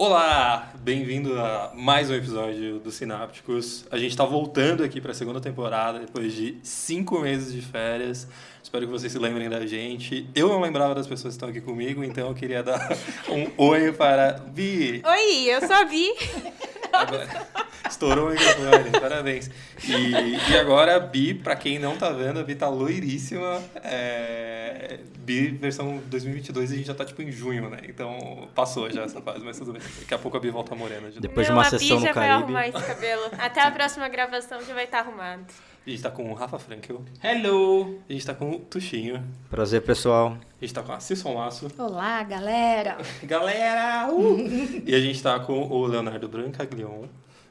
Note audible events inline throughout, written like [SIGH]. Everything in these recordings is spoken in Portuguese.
Olá, bem-vindo a mais um episódio do Sinápticos. A gente está voltando aqui para a segunda temporada depois de cinco meses de férias. Espero que vocês se lembrem da gente. Eu não lembrava das pessoas que estão aqui comigo, então eu queria dar [LAUGHS] um oi para Bi. Oi, eu sou a Bi. Agora, estourou o microfone, parabéns. E, e agora a Bi, para quem não tá vendo, a Bi tá loiríssima. É, Bi versão 2022 a gente já tá tipo em junho, né? Então passou já essa fase, mas tudo bem. Daqui a pouco a Bi volta morena. De Depois Não, de uma a Bi sessão já no vai Caribe. arrumar esse cabelo. Até a próxima gravação já vai estar arrumado. A gente tá com o Rafa Frankel, Hello! a gente tá com o Tuxinho, Prazer, pessoal. a gente tá com a Cisson Laço. Olá, galera! [LAUGHS] Galera! Uh! e a gente tá com o Leonardo Brancaglion.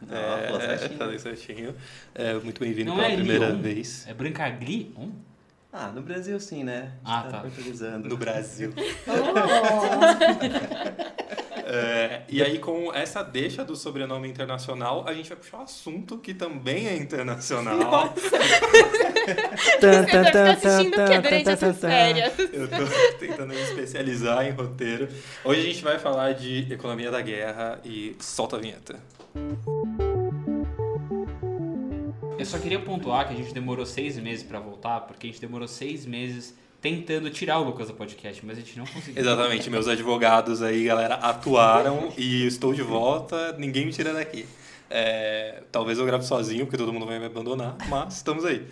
Ah, É, certinho. falei certinho. É, muito bem-vindo pela é primeira Lyon? vez É Brancagli? Hum? Ah, no Brasil sim, né? A Ah, gente tá. portuguesando. no Brasil. [LAUGHS] Oh, [LAUGHS] É, e aí, com essa deixa do sobrenome internacional, a gente vai puxar um assunto que também é internacional. Tan, [LAUGHS] Você ficar tan, assistindo o que durante essas férias? Eu tô [LAUGHS] tentando me especializar em roteiro. Hoje a gente vai falar de economia da guerra e solta a vinheta. Eu só queria pontuar que a gente demorou seis meses pra voltar, porque a gente demorou seis meses tentando tirar o Lucas do podcast, mas a gente não conseguiu. Exatamente, meus advogados aí, galera, atuaram [LAUGHS] e estou de volta, ninguém me tira daqui. É, talvez eu grave sozinho, porque todo mundo vai me abandonar, mas estamos aí.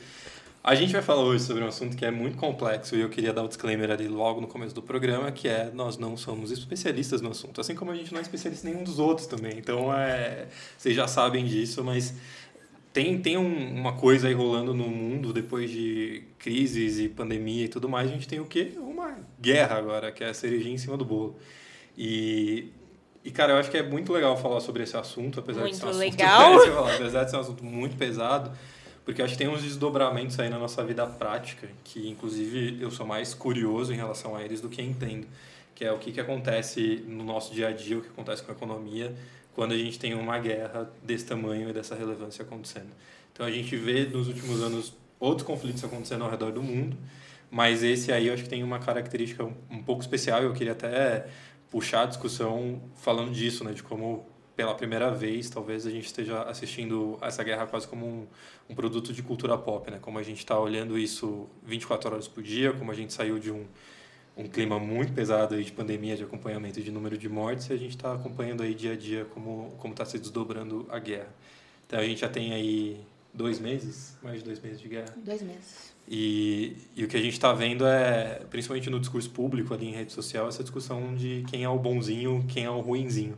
A gente vai falar hoje sobre um assunto que é muito complexo e eu queria dar o disclaimer ali logo no começo do programa, que é nós não somos especialistas no assunto, assim como a gente não é especialista em nenhum dos outros também. Então, é, vocês já sabem disso, mas tem, tem um- uma coisa aí rolando no mundo depois de crises e pandemia e tudo mais. A gente tem o quê? Uma guerra agora, que é a cerejinha em cima do bolo. E, e cara, eu acho que é muito legal falar sobre esse assunto, apesar de ser um Muito assunto, legal. [LAUGHS] Apesar de ser um assunto muito pesado, porque acho que tem uns desdobramentos aí na nossa vida prática, que inclusive eu sou mais curioso em relação a eles do que entendo, que é o que, que acontece no nosso dia a dia, o que acontece com a economia, quando a gente tem uma guerra desse tamanho e dessa relevância acontecendo. Então a gente vê nos últimos anos outros conflitos acontecendo ao redor do mundo, mas esse aí eu acho que tem uma característica um, pouco especial e eu queria até puxar a discussão falando disso, né, de como pela primeira vez talvez a gente esteja assistindo essa guerra quase como um, um produto de cultura pop, né, como a gente está olhando isso 24 horas por dia, como a gente saiu de um um clima muito pesado aí de pandemia, de acompanhamento de número de mortes, e a gente está acompanhando aí dia a dia como como está se desdobrando a guerra. Então a gente já tem aí dois meses, mais de dois meses de guerra. dois meses. E, e o que a gente está vendo é, principalmente no discurso público ali em rede social, essa discussão de quem é o bonzinho, quem é o ruinzinho.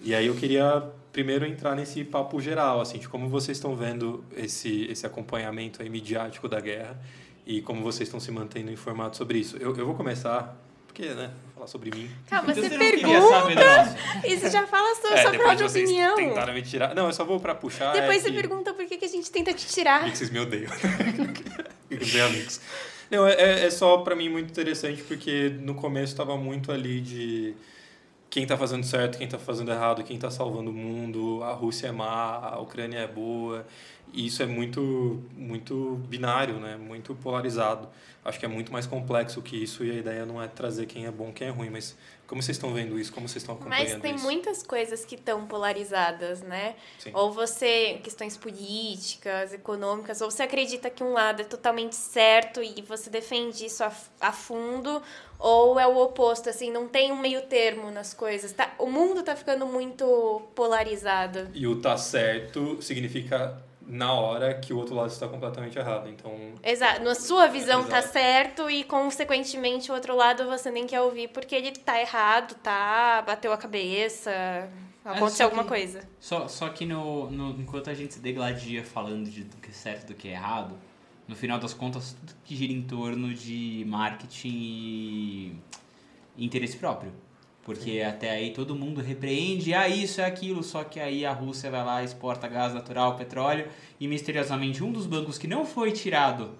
E aí eu queria primeiro entrar nesse papo geral, assim, de como vocês estão vendo esse, esse acompanhamento aí midiático da guerra e como vocês estão se mantendo informados sobre isso. Eu, eu vou começar, porque, né, vou falar sobre mim. Calma, Então você você pergunta e você [LAUGHS] já fala a sua, É, sua própria vocês opinião. tentaram me tirar... Não, eu só vou para puxar... Depois é você que- pergunta por que, que a gente tenta te tirar. E vocês me odeiam. [LAUGHS] tenho amigos. Não, é, é só pra mim muito interessante porque no começo tava muito ali de quem tá fazendo certo, quem tá fazendo errado, quem tá salvando o mundo, a Rússia é má, a Ucrânia é boa. E isso é muito, muito binário, né? Muito polarizado. Acho que é muito mais complexo que isso e a ideia não é trazer quem é bom, quem é ruim, mas como vocês estão vendo isso? Como vocês estão acompanhando Mas tem isso? muitas coisas que estão polarizadas, né? Sim. Ou você, questões políticas, econômicas, ou você acredita que um lado é totalmente certo e você defende isso a, a fundo, ou é o oposto, assim, não tem um meio termo nas coisas. Tá, o mundo tá ficando muito polarizado. E o tá certo significa na hora que o outro lado está completamente errado. Então, Exato. Na sua visão tá Exato. certo e, consequentemente, o outro lado você nem quer ouvir porque ele tá errado, tá? Bateu a cabeça, só aconteceu alguma que- coisa. Só, só que no, no- enquanto a gente se degladia falando de do que é certo e do que é errado, no final das contas, tudo que gira em torno de marketing e interesse próprio. Porque até aí todo mundo repreende, ah, isso é aquilo, só que aí a Rússia vai lá, exporta gás natural, petróleo, e misteriosamente um dos bancos que não foi tirado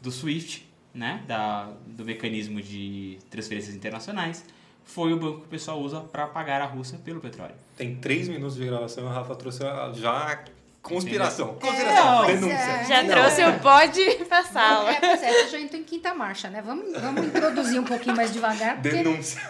do SWIFT, né, da, do mecanismo de transferências internacionais, foi o banco que o pessoal usa para pagar a Rússia pelo petróleo. tem três minutos de gravação e o Rafa trouxe a- já Conspiração. Entendeu? Conspiração. É, denúncia. é. Já Não. trouxe o bode pra sala. É, pois é, eu já estou em quinta marcha, né? Vamos, vamos introduzir um pouquinho mais devagar, Denúncia.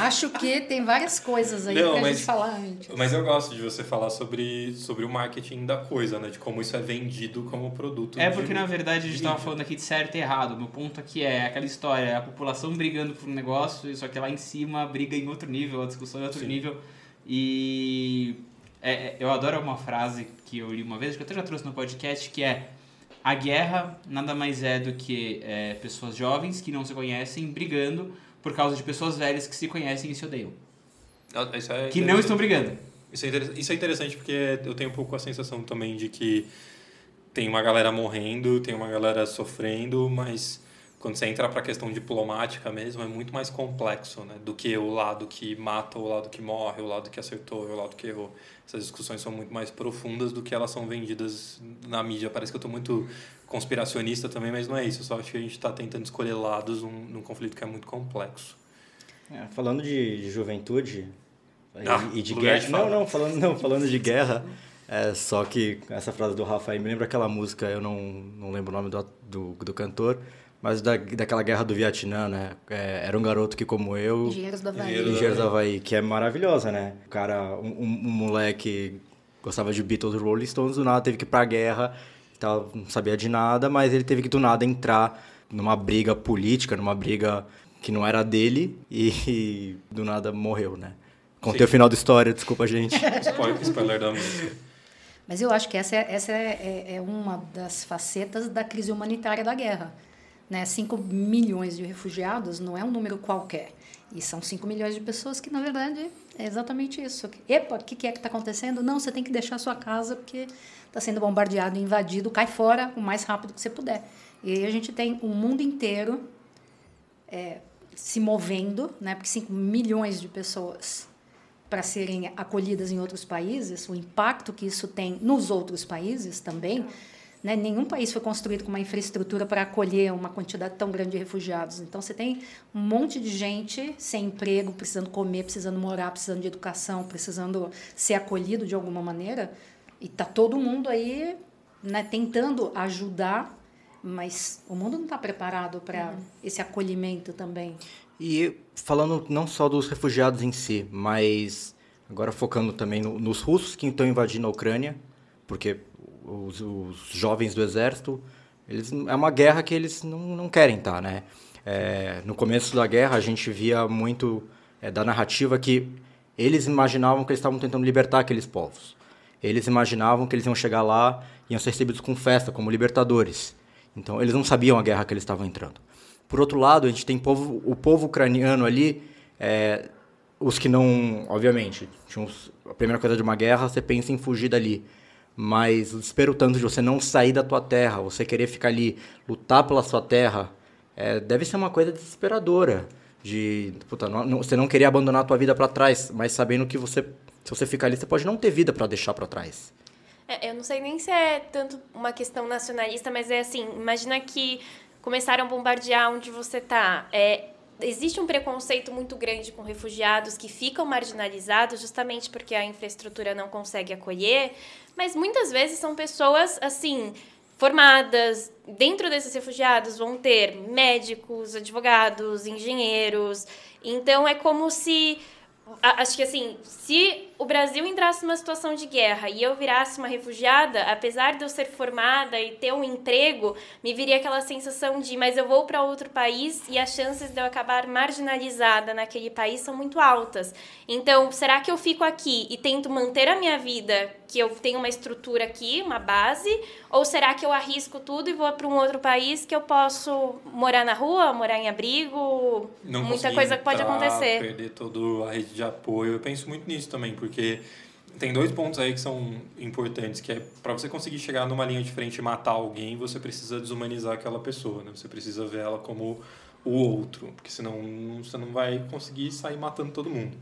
acho que tem várias coisas aí Não, pra mas- gente falar antes. Mas eu gosto de você falar sobre, sobre o marketing da coisa, né? De como isso é vendido como produto. É de- porque na verdade a gente tava falando aqui de certo e errado. Meu ponto aqui é aquela história, a população brigando por um negócio, só que lá em cima briga em outro nível, a discussão é outro Sim. nível. E é, é, eu adoro uma frase que eu li uma vez, que eu até já trouxe no podcast, que é a guerra nada mais é do que é, pessoas jovens que não se conhecem brigando por causa de pessoas velhas que se conhecem e se odeiam. Isso é Que não estão brigando. Isso é, isso é interessante porque eu tenho um pouco a sensação também de que tem uma galera morrendo, tem uma galera sofrendo, mas quando você entra para a questão diplomática mesmo, é muito mais complexo, né? Do que o lado que mata, o lado que morre, o lado que acertou, o lado que errou. Essas discussões são muito mais profundas do que elas são vendidas na mídia. Parece que eu estou muito conspiracionista também, mas não é isso. Eu só acho que a gente está tentando escolher lados num, num conflito que é muito complexo. É, falando de, de juventude e- Ah, e de lugar guerra. de Não, não, falando, não, falando de guerra. É, só que essa frase do Rafa aí me lembra aquela música, eu não, não lembro o nome do, do, do cantor, mas da, daquela guerra do Vietnã, né? É, era um garoto que, como eu, Engenheiros do Havaí. Engenheiros do Havaí, que é maravilhosa, né? O cara, um, um, um moleque gostava de Beatles e Rolling Stones, do nada teve que ir pra guerra, tal, não sabia de nada, mas ele teve que do nada entrar numa briga política, numa briga que não era dele e, do nada morreu, né? Contei Sim. o final da história, desculpa, gente. [LAUGHS] Spoiler, spoiler da música. Mas eu acho que essa, é, essa é, é- é uma das facetas da crise humanitária da guerra. Né? 5 milhões de refugiados não é um número qualquer. E são 5 milhões de pessoas que, na verdade, é exatamente isso. Epa, o que, que é que está acontecendo? Não, você tem que deixar a sua casa porque está sendo bombardeado, invadido, cai fora o mais rápido que você puder. E aí a gente tem o mundo inteiro é, se movendo, né? porque 5 milhões de pessoas para serem acolhidas em outros países, o impacto que isso tem nos outros países também. Né? Nenhum país foi construído com uma infraestrutura para acolher uma quantidade tão grande de refugiados. Então, você tem um monte de gente sem emprego, precisando comer, precisando morar, precisando de educação, precisando ser acolhido de alguma maneira. E está todo mundo aí né, tentando ajudar, mas o mundo não está preparado para esse acolhimento também. E falando não só dos refugiados em si, mas agora focando também no- nos russos que estão invadindo a Ucrânia, porque os, os jovens do exército, eles, é uma guerra que eles não, não querem estar, né? É, no começo da guerra, a gente via muito é, da narrativa que eles imaginavam que eles estavam tentando libertar aqueles povos. Eles imaginavam que eles iam chegar lá e iam ser recebidos com festa, como libertadores. Então, eles não sabiam a guerra que eles estavam entrando. Por outro lado, a gente tem povo, o povo ucraniano ali, é, os que não, obviamente, tinham a primeira coisa de uma guerra, você pensa em fugir dali. Mas o desespero tanto de você não sair da tua terra, você querer ficar ali, lutar pela sua terra, é, deve ser uma coisa desesperadora. De, puta, não- você não querer abandonar a tua vida para trás, mas sabendo que você, se você ficar ali, você pode não ter vida para deixar para trás. É, eu não sei nem se é tanto uma questão nacionalista, mas é assim, imagina que começaram a bombardear onde você tá. É, existe um preconceito muito grande com refugiados que ficam marginalizados justamente porque a infraestrutura não consegue acolher, mas muitas vezes são pessoas assim formadas. Dentro desses refugiados vão ter médicos, advogados, engenheiros. Então é como se acho que assim, se o Brasil entrasse numa situação de guerra e eu virasse uma refugiada, apesar de eu ser formada e ter um emprego, me viria aquela sensação de, mas eu vou para outro país e as chances de eu acabar marginalizada naquele país são muito altas. Então, será que eu fico aqui e tento manter a minha vida, que eu tenho uma estrutura aqui, uma base, ou será que eu arrisco tudo e vou para um outro país que eu posso morar na rua, morar em abrigo? não Muita coisa pode acontecer. Perder toda a rede de apoio. Eu penso muito nisso também, porque tem dois pontos aí que são importantes, que é para você conseguir chegar numa linha de frente e matar alguém, você precisa desumanizar aquela pessoa, né? Você precisa ver ela como o outro, porque senão você não vai conseguir sair matando todo mundo.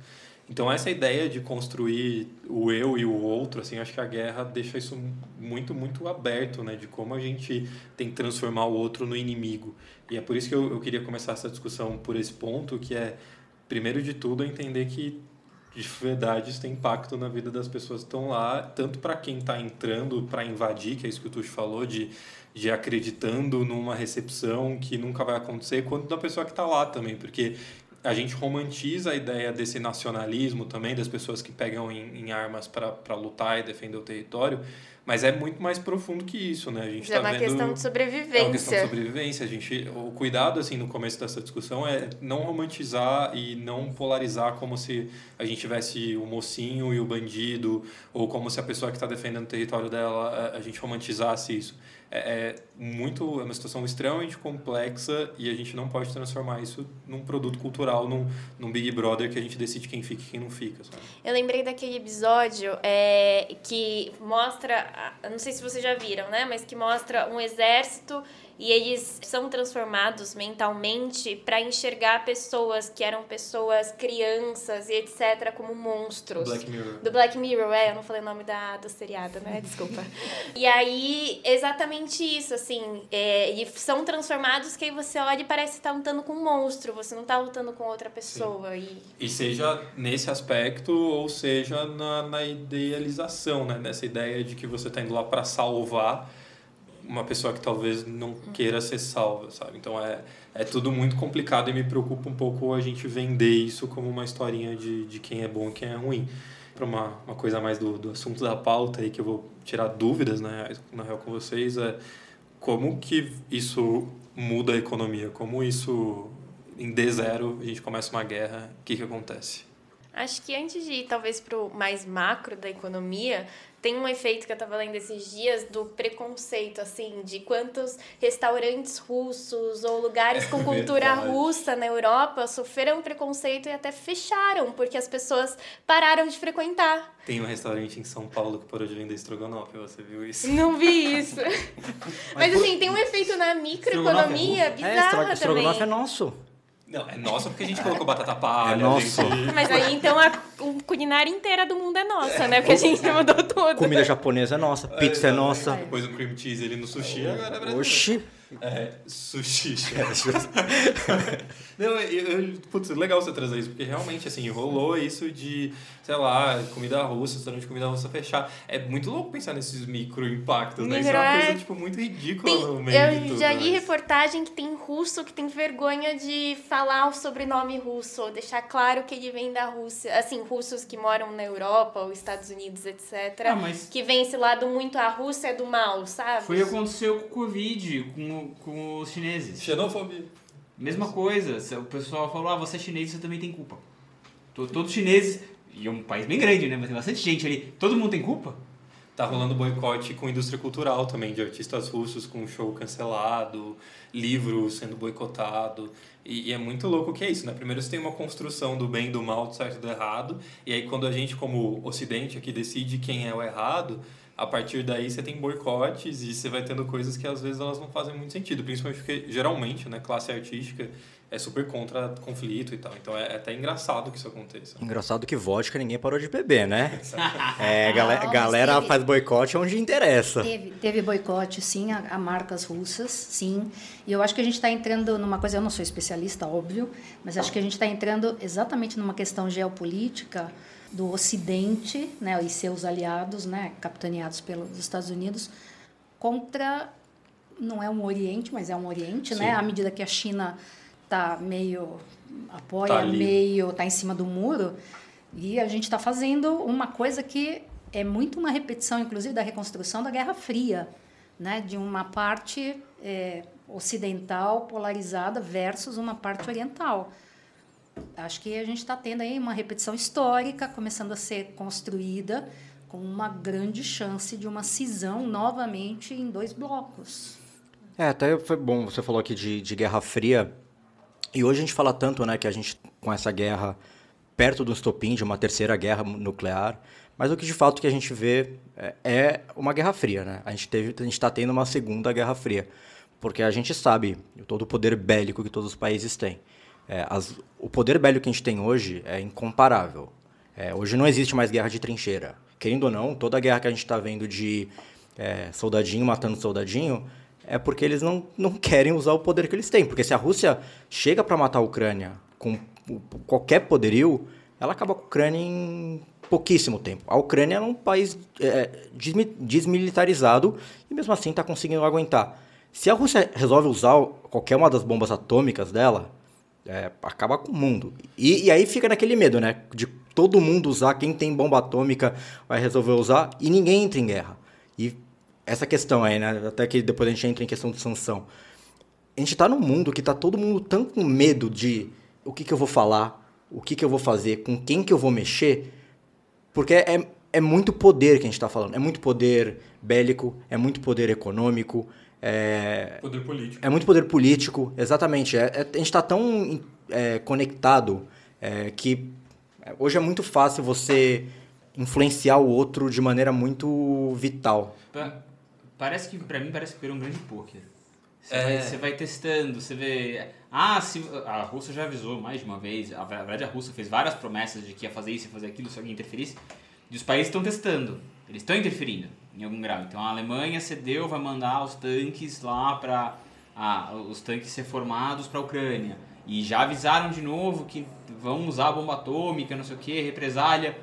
Então essa ideia de construir o eu e o outro, assim, acho que a guerra deixa isso muito, muito aberto, né? De como a gente tem que transformar o outro no inimigo. E é por isso que eu, eu queria começar essa discussão por esse ponto, que é, primeiro de tudo, entender que de verdade isso tem impacto na vida das pessoas que estão lá, tanto para quem está entrando para invadir, que é isso que o Tuxo falou, de, de acreditando numa recepção que nunca vai acontecer, quanto da pessoa que está lá também, porque a gente romantiza a ideia desse nacionalismo também, das pessoas que pegam em, em armas para lutar e defender o território, mas é muito mais profundo que isso, né? A gente Já é tá uma vendo... questão de sobrevivência. É uma questão de sobrevivência. A gente, o cuidado, assim, no começo dessa discussão é não romantizar e não polarizar como se a gente tivesse o mocinho e o bandido, ou como se a pessoa que está defendendo o território dela, a gente romantizasse isso é, é, muito é uma situação extremamente complexa e a gente não pode transformar isso num produto cultural, num, num Big Brother que a gente decide quem fica e quem não fica. Sabe? Eu lembrei daquele episódio é, que mostra, não sei se vocês já viram, né, mas que mostra um exército e eles são transformados mentalmente para enxergar pessoas que eram pessoas crianças e etc como monstros. Black Mirror. Do Black Mirror, é, eu não falei o nome da, do seriado, né? Desculpa. e aí, exatamente isso, assim, é, eles são transformados que aí você olha e parece estar tá lutando com um monstro, você não está lutando com outra pessoa. E... e seja nesse aspecto ou seja na, na idealização, né? Nessa ideia de que você está indo lá para salvar uma pessoa que talvez não queira ser salva, sabe? Então é, é tudo muito complicado e me preocupa um pouco a gente vender isso como uma historinha de, de quem é bom e quem é ruim. Para uma, uma coisa mais do, do assunto da pauta aí que eu vou tirar dúvidas, né, na real com vocês, é como que isso muda a economia? Como isso, em D0, a gente começa uma guerra, o que, que acontece? Acho que antes de ir talvez para o mais macro da economia, tem um efeito que eu estava lendo esses dias do preconceito, assim, de quantos restaurantes russos ou lugares [LAUGHS] com cultura russa na Europa sofreram preconceito e até fecharam, porque as pessoas pararam de frequentar. Tem um restaurante em São Paulo que parou de vender estrogonofe, você viu isso? Não vi isso. [LAUGHS] Mas, assim, tem um efeito na microeconomia é bizarro é, também. Estrogonofe é nosso. Não, é nossa porque a gente colocou batata palha. É nosso. Gente... Mas aí então a culinária inteira do mundo é nossa, né? Porque a gente mudou tudo. Comida japonesa é nossa, pizza é, é nossa. Depois um cream cheese ali no sushi, agora é brasileiro. Oxi. É, sushi. [LAUGHS] [LAUGHS] Não, eu, eu, putz, legal você trazer isso, porque realmente, assim, rolou isso de, sei lá, comida russa, restaurante de comida russa fechar. É muito louco pensar nesses micro impactos, né? Isso é uma coisa, tipo, muito ridícula tem, no meio Eu de tudo, já li mas... reportagem que tem russo que tem vergonha de falar o sobrenome russo, ou deixar claro que ele vem da Rússia. Assim, russos que moram na Europa, ou Estados Unidos, etc. Ah, mas... Que vem esse lado muito, a Rússia é do mal, sabe? Foi o que aconteceu com o Covid, com com, os chineses. Xenofobia. Mesma coisa. O pessoal falou, ah, você é chinês, você também tem culpa. Todos chineses, e é um país bem grande, né? Mas tem bastante gente ali. Todo mundo tem culpa? Tá rolando boicote com indústria cultural também, de artistas russos com show cancelado, livro sendo boicotado. E, e, é muito louco que é isso, né? Primeiro você tem uma construção do bem do mal, do certo e do errado. E aí quando a gente, como ocidente aqui, decide quem é o errado, a partir daí você tem boicotes e você vai tendo coisas que às vezes elas não fazem muito sentido, principalmente porque geralmente, né, classe artística é super contra conflito e tal. Então é, é até engraçado que isso aconteça. Engraçado que vodka ninguém parou de beber, né? [LAUGHS] é, galera, galera teve, faz boicote onde interessa. Teve, teve boicote, sim, a, a, marcas russas, sim. E eu acho que a gente está entrando numa coisa, eu não sou especialista, óbvio, mas acho que a gente está entrando exatamente numa questão geopolítica do Ocidente né, e seus aliados, né, capitaneados pelos Estados Unidos, contra não é um Oriente, mas é um Oriente, né? À medida que a China está meio apoia, tá meio está em cima do muro, e a gente está fazendo uma coisa que é muito uma repetição, inclusive, da reconstrução da Guerra Fria, né? De uma parte é, ocidental polarizada versus uma parte oriental acho que a gente está tendo aí uma repetição histórica começando a ser construída com uma grande chance de uma cisão novamente em dois blocos. É, até foi bom, você falou aqui de, de Guerra Fria, e hoje a gente fala tanto, né, que a gente, com essa guerra, perto do estopim de uma terceira guerra nuclear, mas o que de fato que a gente vê é, é uma Guerra Fria, né? A gente teve, a gente está tendo uma segunda Guerra Fria, porque a gente sabe todo o poder bélico que todos os países têm. É, as, o poder bélico que a gente tem hoje é incomparável. É, hoje não existe mais guerra de trincheira. Querendo ou não, toda a guerra que a gente está vendo de é, soldadinho matando soldadinho é porque eles não, não [LAUGHS] querem usar o poder que eles têm. Porque se a Rússia chega para matar a Ucrânia com qualquer poderio, ela acaba com a Ucrânia em pouquíssimo tempo. A Ucrânia é um país é, desmilitarizado e mesmo assim está conseguindo aguentar. Se a Rússia resolve usar qualquer uma das bombas atômicas dela, é, acaba com o mundo. E, e, aí fica naquele medo, né? De todo mundo usar, quem tem bomba atômica vai resolver usar e ninguém entra em guerra. E essa questão aí, né? Até que depois a gente entra em questão de sanção. A gente está num mundo que está todo mundo tão com medo de o que, que eu vou falar, o que, que eu vou fazer, com quem que eu vou mexer, porque é, é muito poder que a gente está falando. É muito poder bélico, é muito poder econômico, é, poder político. É muito poder político, exatamente. É, é, a gente está tão é, conectado é, que hoje é muito fácil você influenciar o outro de maneira muito vital. Parece que, para mim, parece que virou um grande pôquer. Você, é... vai, você vai testando, você vê. Ah, se, a Rússia já avisou mais de uma vez. A verdade, a Rússia fez várias promessas de que ia fazer isso e fazer aquilo se alguém interferisse. E os países estão testando. Eles estão interferindo em algum grau. Então a Alemanha cedeu, vai mandar os tanques lá para. Ah, os tanques ser formados para a Ucrânia. E já avisaram de novo que vão usar a bomba atômica, não sei o que, represália.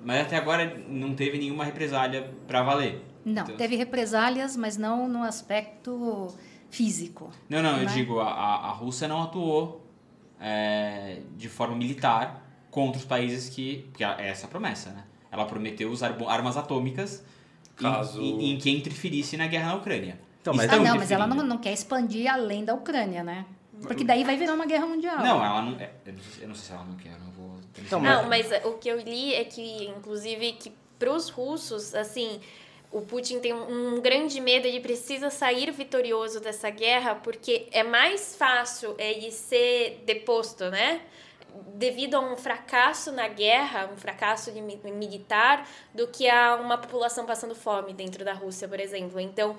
Mas até agora não teve nenhuma represália para valer. Não, então, teve represálias, mas não no aspecto físico. Não, não, né? eu digo, a, a Rússia não atuou é, de forma militar contra os países que. Porque é essa a promessa, né? Ela prometeu usar armas atômicas Caso... em, em, em que interferisse na guerra na Ucrânia. Então, mas ah, não, mas ela não, não quer expandir além da Ucrânia, né? Porque daí vai virar uma guerra mundial. Não, ela não. É, eu não sei se ela não quer, não vou. Então, não, mas o que eu li é que, inclusive, que para os russos, assim, o Putin tem um grande medo, ele precisa sair vitorioso dessa guerra, porque é mais fácil ele ser deposto, né? Devido a um fracasso na guerra, um fracasso militar, do que a uma população passando fome dentro da Rússia, por exemplo. Então,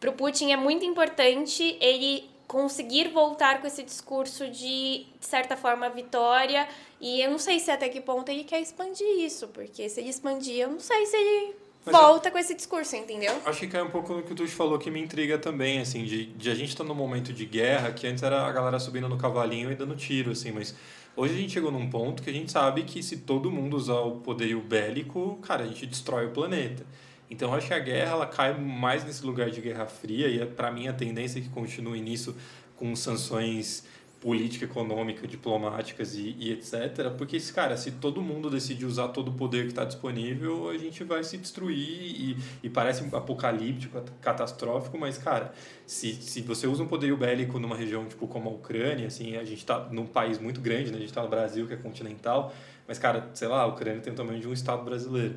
para o Putin é muito importante ele conseguir voltar com esse discurso de, de certa forma, vitória. E eu não sei se até que ponto ele quer expandir isso, porque se ele expandir, eu não sei se ele mas volta eu, com esse discurso, entendeu? Acho que cai um pouco no que o Tuxo falou que me intriga também, assim, de, de a gente estar tá num momento de guerra, que antes era a galera subindo no cavalinho e dando tiro, assim, mas hoje a gente chegou num ponto que a gente sabe que se todo mundo usar o poderio bélico, cara, a gente destrói o planeta. Então acho que a guerra ela cai mais nesse lugar de guerra fria e é, para mim a tendência é que continue nisso com sanções política, econômica, diplomáticas e, e, etc. Porque, cara, se todo mundo decidir usar todo o poder que está disponível, a gente vai se destruir e, e parece apocalíptico, catastrófico, mas, cara, se, se você usa um poderio bélico numa região tipo como a Ucrânia, assim, a gente está num país muito grande, né? a gente está no Brasil, que é continental, mas, cara, sei lá, a Ucrânia tem o tamanho de um estado brasileiro.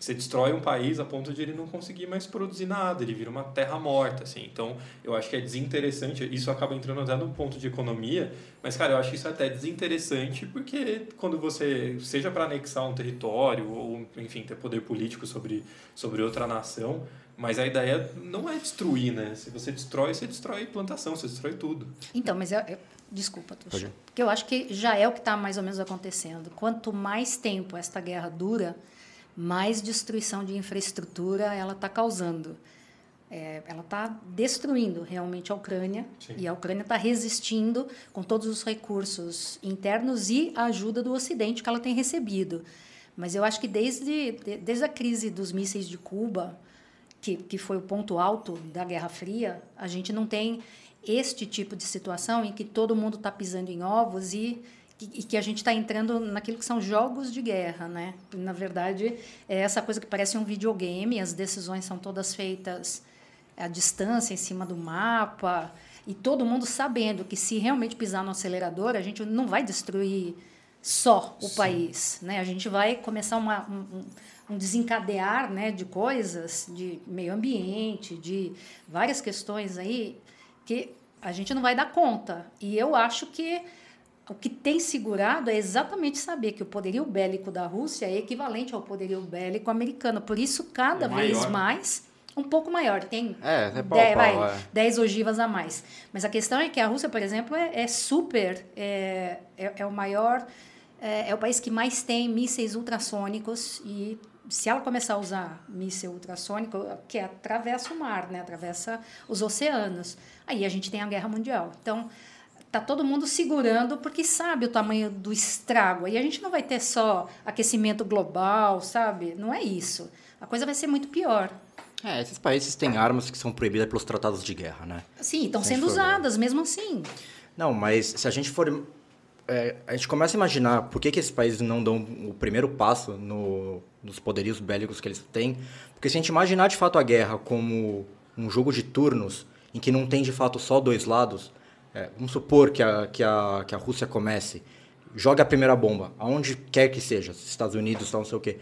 Você destrói um país a ponto de ele não conseguir mais produzir nada, ele vira uma terra morta, assim. Então, eu acho que é desinteressante, isso acaba entrando até no ponto de economia, mas, cara, eu acho isso até desinteressante porque quando você, seja para anexar um território ou, enfim, ter poder político sobre, sobre outra nação, mas a ideia não é destruir, né? Se você destrói, você destrói plantação, você destrói tudo. Então, mas eu, eu desculpa, Tuxo, porque eu acho que já é o que está mais ou menos acontecendo. Quanto mais tempo esta guerra dura, mais destruição de infraestrutura ela está causando. É, ela está destruindo realmente a Ucrânia Sim. e a Ucrânia está resistindo com todos os recursos internos e a ajuda do Ocidente que ela tem recebido. Mas eu acho que desde, desde a crise dos mísseis de Cuba, que, que foi o ponto alto da Guerra Fria, a gente não tem este tipo de situação em que todo mundo está pisando em ovos e e que a gente está entrando naquilo que são jogos de guerra, né? Na verdade, é essa coisa que parece um videogame, as decisões são todas feitas à distância, em cima do mapa, e todo mundo sabendo que se realmente pisar no acelerador, a gente não vai destruir só o Sim. país, né? A gente vai começar uma, um, um desencadear, né, de coisas, de meio ambiente, de várias questões aí que a gente não vai dar conta. E eu acho que o que tem segurado é exatamente saber que o poderio bélico da Rússia é equivalente ao poderio bélico americano. Por isso, cada é vez mais, um pouco maior. Tem é, é pau, dez, pau, vai, é. 10 ogivas a mais. Mas a questão é que a Rússia, por exemplo, é, é super. É, é, é, o maior. É, é o país que mais tem mísseis ultrassônicos e se ela começar a usar míssil ultrassônico, que atravessa o mar, né? atravessa os oceanos, aí a gente tem a guerra mundial. Então, tá todo mundo segurando porque sabe o tamanho do estrago. E a gente não vai ter só aquecimento global, sabe? Não é isso. A coisa vai ser muito pior. É, esses países têm armas que são proibidas pelos tratados de guerra, né? Sim, estão sendo for ver. usadas mesmo assim. Não, mas se a gente for. é, a gente começa a imaginar por que, que esses países não dão o primeiro passo no, nos poderios bélicos que eles têm. Porque se a gente imaginar de fato a guerra como um jogo de turnos, em que não tem de fato só dois lados, é, vamos supor que a, que, a, que a Rússia comece, joga a primeira bomba, aonde quer que seja, Estados Unidos, tal, não sei o quê.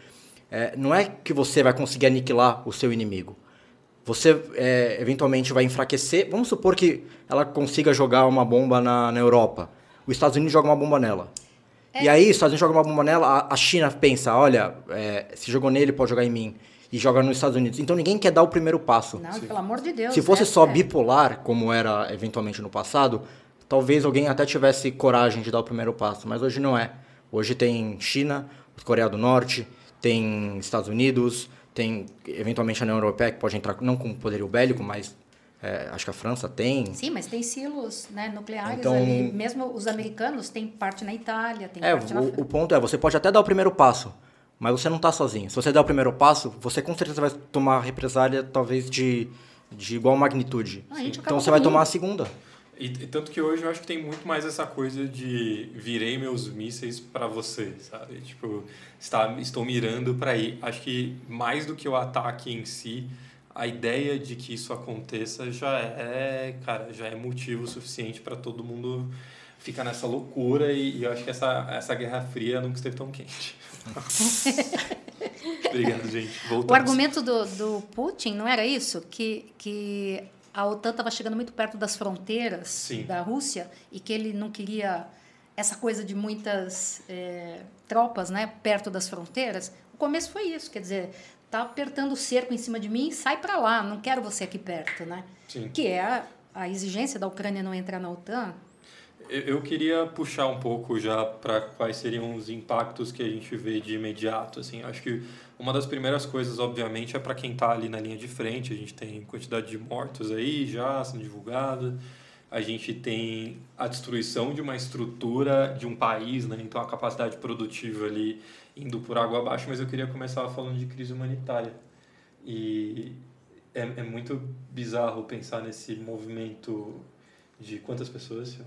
É, não é que você vai conseguir aniquilar o seu inimigo você é, eventualmente vai enfraquecer. Vamos supor que ela consiga jogar uma bomba na, na Europa. Os Estados Unidos joga uma bomba nela. E aí, os Estados Unidos joga uma bomba nela, a, a China pensa, olha, é, se jogou nele, pode jogar em mim. E joga nos Estados Unidos. Então ninguém quer dar o primeiro passo. Não, pelo amor de Deus. Se fosse é, só é. bipolar, como era eventualmente no passado, talvez alguém até tivesse coragem de dar o primeiro passo. Mas hoje não é. Hoje tem China, Coreia do Norte, tem Estados Unidos, tem eventualmente a União Europeia que pode entrar, não com poderio bélico, mas é, acho que a França tem. Sim, mas tem silos né, nucleares Então- ali. Mesmo os americanos têm parte na Itália, tem É, parte na o ponto é, você pode até dar o primeiro passo, mas você não está sozinho. Se você der o primeiro passo, você com certeza vai tomar represália talvez de, de igual magnitude. Ah, Então você vai tomar a segunda. E, e tanto que hoje eu acho que tem muito mais essa coisa de virei meus mísseis para você, sabe? Tipo, está, estou mirando para ir. Acho que mais do que o ataque em si, a ideia de que isso aconteça já é, cara, já é motivo suficiente para todo mundo ficar nessa loucura e, e eu acho que essa, essa Guerra Fria nunca esteve tão quente. [LAUGHS] Obrigado, gente. Voltamos. O argumento do, do Putin não era isso? Que, que a OTAN estava chegando muito perto das fronteiras Sim. da Rússia e que ele não queria essa coisa de muitas eh, tropas né, perto das fronteiras. O começo foi isso, quer dizer, tá apertando o cerco em cima de mim, sai para lá, não quero você aqui perto, né? Sim. Que é a, a exigência da Ucrânia não entrar na OTAN. Eu queria puxar um pouco já para quais seriam os impactos que a gente vê de imediato. Assim, acho que uma das primeiras coisas, obviamente, é para quem está ali na linha de frente. A gente tem quantidade de mortos aí já sendo divulgada. A gente tem a destruição de uma estrutura de um país, né? então a capacidade produtiva ali indo por água abaixo. Mas eu queria começar falando de crise humanitária. E é, é muito bizarro pensar nesse movimento de quantas pessoas?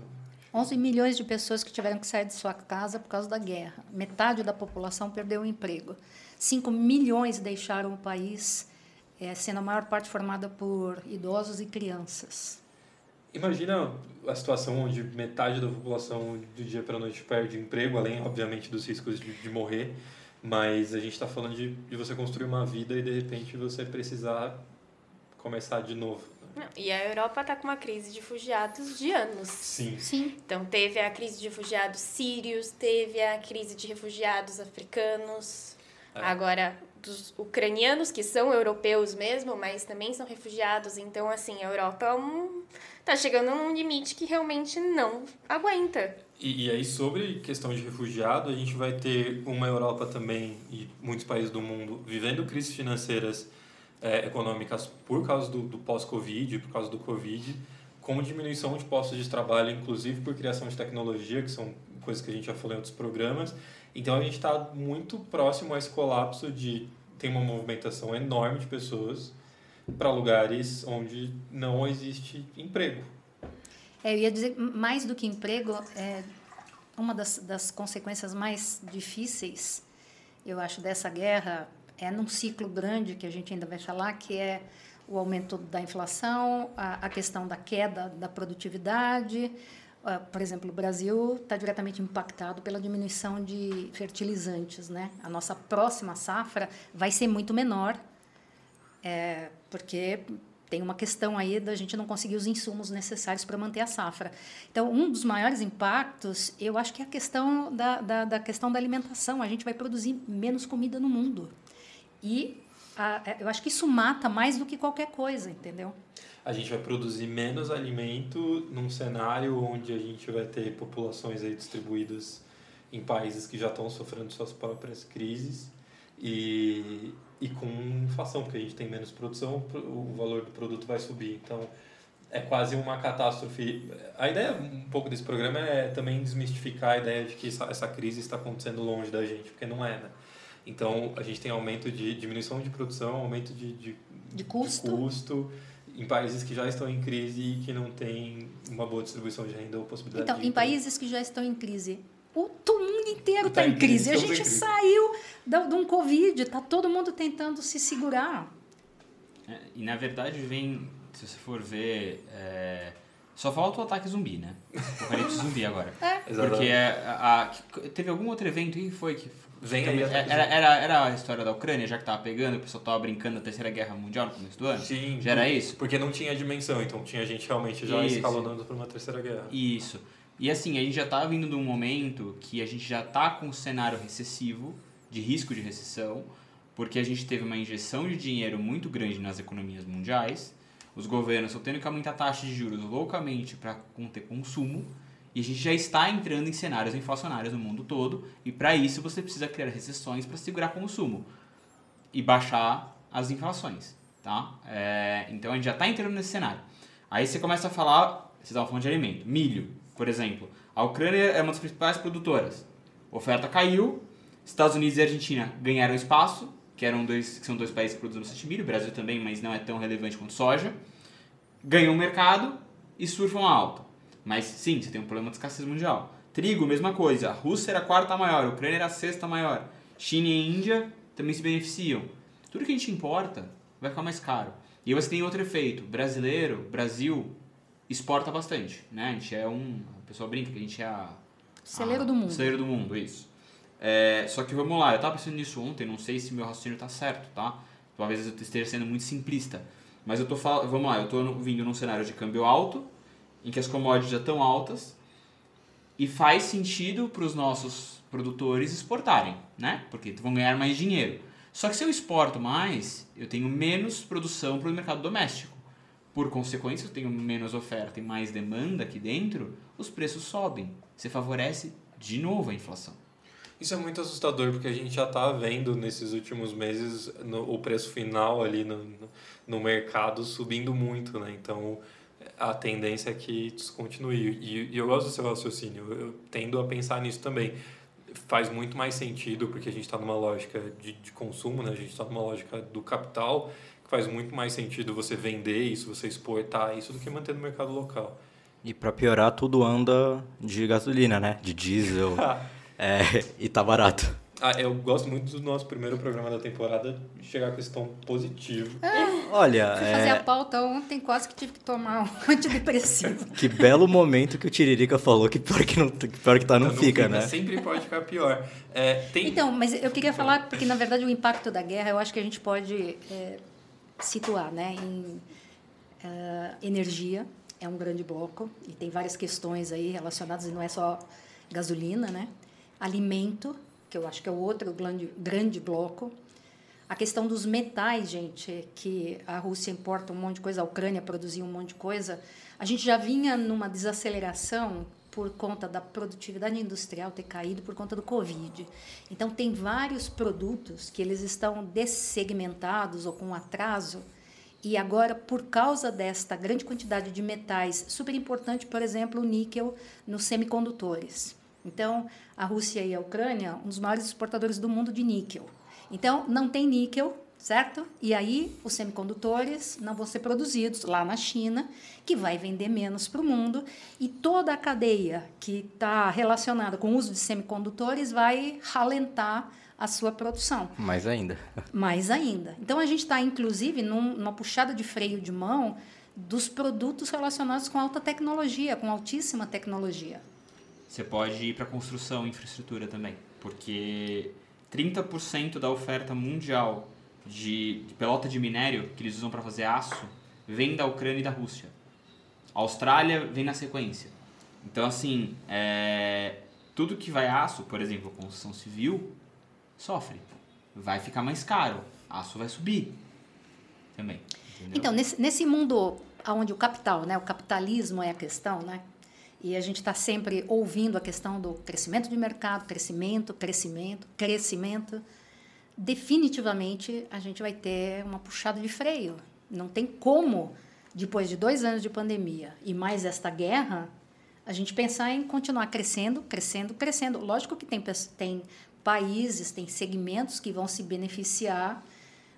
11 milhões de pessoas que tiveram que sair de sua casa por causa da guerra. Metade da população perdeu o emprego. 5 milhões deixaram o país, eh, sendo a maior parte formada por idosos e crianças. Imagina a situação onde metade da população do dia para a noite perde emprego, além, obviamente, dos riscos de, de morrer, mas a gente está falando de, de você construir uma vida e, de repente, você precisar começar de novo. Não, E a Europa está com uma crise de refugiados de anos. Sim. Sim. Então, teve a crise de refugiados sírios, teve a crise de refugiados africanos. É. Agora, dos ucranianos, que são europeus mesmo, mas também são refugiados. Então, assim, a Europa é um, tá chegando a um limite que realmente não aguenta. E, e aí, sobre questão de refugiado, a gente vai ter uma Europa também e muitos países do mundo vivendo crises financeiras eh, econômicas por causa do, do pós-Covid, por causa do Covid, com diminuição de postos de trabalho, inclusive por criação de tecnologia, que são coisas que a gente já falou em outros programas. Então, a gente está muito próximo a esse colapso de tem uma movimentação enorme de pessoas para lugares onde não existe emprego. É, eu ia dizer, mais do que emprego, é uma das, das consequências mais difíceis, eu acho, dessa guerra é num ciclo grande que a gente ainda vai falar, que é o aumento da inflação, a, a questão da queda da produtividade. Ah, por exemplo, o Brasil está diretamente impactado pela diminuição de fertilizantes. Né? A nossa próxima safra vai ser muito menor, é, porque tem uma questão aí da gente não conseguir os insumos necessários para manter a safra. Então, um dos maiores impactos, eu acho que é a questão da, da, da questão da alimentação. A gente vai produzir menos comida no mundo. E a, eu acho que isso mata mais do que qualquer coisa, entendeu? a gente vai produzir menos alimento num cenário onde a gente vai ter populações aí distribuídas em países que já estão sofrendo suas próprias crises e, e com inflação, porque a gente tem menos produção, o valor do produto vai subir. Então, é quase uma catástrofe. A ideia um pouco desse programa é também desmistificar a ideia de que essa, essa crise está acontecendo longe da gente, porque não é, né? Então, a gente tem aumento de diminuição de produção, aumento de, de, De custo. de custo em países que já estão em crise e que não tem uma boa distribuição de renda ou possibilidade Então, de em países que já estão em crise, o todo mundo inteiro Tá está em em crise. crise, A gente crise. saiu de um Covid, está todo mundo tentando se segurar. É, e na verdade vem, se você for ver, é, só falta o ataque zumbi, né? Apocalipse [LAUGHS] zumbi agora. Exatamente. Porque é, a, a- teve algum outro evento aí que foi que Vem aí era, era, era a história da Ucrânia, já que tava pegando, o pessoal tava brincando da Terceira Guerra Mundial no começo do ano? Sim. Já era isso? Porque não tinha dimensão, então tinha gente realmente já Isso. escalonando para uma terceira guerra. Isso. E assim, a gente já tá vindo de um momento que a gente já tá com um cenário recessivo, de risco de recessão, porque a gente teve uma injeção de dinheiro muito grande nas economias mundiais, os governos estão tendo que aumentar a taxa de juros loucamente para conter consumo, e a gente já está entrando em cenários inflacionários no mundo todo, e para isso você precisa criar recessões para segurar consumo e baixar as inflações, tá? É, então a gente já está entrando nesse cenário. Aí você começa a falar, você estava falando de alimento, milho, por exemplo. A Ucrânia é uma das principais produtoras. Oferta caiu, Estados Unidos e Argentina ganharam espaço, que eram dois, que são dois países que produzem bastante milho, o Brasil também, mas não é tão relevante quanto soja. Ganham o mercado e surfam a alta. Mas sim, você tem um problema de escassez mundial. Trigo, mesma coisa. A Rússia era a quarta maior, a Ucrânia era a sexta maior. China e Índia também se beneficiam. Tudo que a gente importa vai ficar mais caro. E você tem outro efeito. Brasileiro, Brasil, exporta bastante. Né? A gente é um. A pessoa brinca que a gente é a. Celeiro a- do mundo. Celeiro do mundo, isso. É, só que vamos lá, eu tava pensando nisso ontem, não sei se meu raciocínio tá certo, tá? Talvez eu esteja sendo muito simplista. Mas eu tô falando, vamos lá, eu tô no- vindo num cenário de câmbio alto, em que as commodities já estão altas, e faz sentido para os nossos produtores exportarem, né? Porque vão ganhar mais dinheiro. Só que se eu exporto mais, eu tenho menos produção para o mercado doméstico. Por consequência, eu tenho menos oferta e mais demanda aqui dentro, os preços sobem. Você favorece de novo a inflação. Isso é muito assustador, porque a gente já está vendo nesses últimos meses no- o preço final ali no, no, mercado subindo muito, né? Então, a tendência é que isso continue. E, e eu gosto do seu raciocínio, eu tendo a pensar nisso também. Faz muito mais sentido, porque a gente está numa lógica de, de consumo, né? A gente está numa lógica do capital, que faz muito mais sentido você vender isso, você exportar isso, do que manter no mercado local. E pra piorar, tudo anda de gasolina, né? De diesel. [LAUGHS] é, e tá barato. Ah, eu gosto muito do nosso primeiro programa da temporada chegar com esse tom positivo. Olha, Fui fazer é, a pauta ontem, quase que tive que tomar um [LAUGHS] antidepressivo. que belo momento que o Tiririca falou que pior que, não, que pior que tá não, fica, né? Sempre pode ficar pior. É, tem... Então, mas eu queria falar, porque na verdade o impacto da guerra, eu acho que a gente pode é, situar né, em eh, energia, é um grande bloco, e tem várias questões aí relacionadas, e não é só gasolina, né? Alimento, que eu acho que é o outro grande, grande bloco. A questão dos metais, gente, que a Rússia importa um monte de coisa, a Ucrânia produzia um monte de coisa. A gente já vinha numa desaceleração por conta da produtividade industrial ter caído por conta do Covid. Então, tem vários produtos que eles estão dessegmentados ou com atraso. E agora, por causa desta grande quantidade de metais, super importante, por exemplo, o níquel nos semicondutores. Então, a Rússia e a Ucrânia, um dos maiores exportadores do mundo de níquel. Então, não tem níquel, certo? E aí, os semicondutores não vão ser produzidos lá na China, que vai vender menos para o mundo, e toda a cadeia que está relacionada com o uso de semicondutores vai ralentar a sua produção. Mais ainda. Mais ainda. Então, a gente está, inclusive, num- numa puxada de freio de mão dos produtos relacionados com alta tecnologia, com altíssima tecnologia. Você pode ir para construção infraestrutura também, porque 30% da oferta mundial de pelota de minério que eles usam para fazer aço vem da Ucrânia e da Rússia. A Austrália vem na sequência. Então, assim, é, tudo que vai aço, por exemplo, construção civil, sofre. Vai ficar mais caro. Aço vai subir também. entendeu? Então, nesse, nesse mundo onde o capital, né, o capitalismo é a questão, né, e a gente está sempre ouvindo a questão do crescimento de mercado, crescimento, crescimento, crescimento, definitivamente a gente vai ter uma puxada de freio. Não tem como depois de dois anos de pandemia e mais esta guerra, a gente pensar em continuar crescendo, crescendo, crescendo. Lógico que tem, tem países, tem segmentos que vão se beneficiar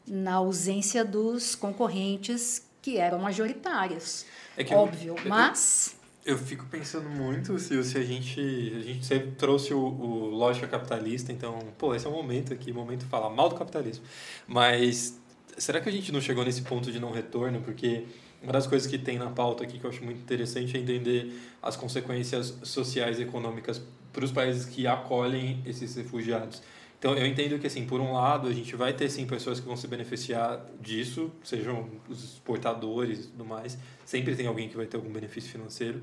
na ausência dos concorrentes que eram majoritários. É óbvio, eu, mas... Eu, fico pensando muito se, se a gente... A gente sempre trouxe o, o lógica capitalista, então, pô, esse é o momento aqui, momento de falar mal do capitalismo. Mas será que a gente não chegou nesse ponto de não retorno? Porque uma das coisas que tem na pauta aqui que eu acho muito interessante é entender as consequências sociais e econômicas para os países que acolhem esses refugiados. Então, eu entendo que, assim, por um lado, a gente vai ter, sim, pessoas que vão se beneficiar disso, sejam os exportadores e tudo mais. Sempre tem alguém que vai ter algum benefício financeiro.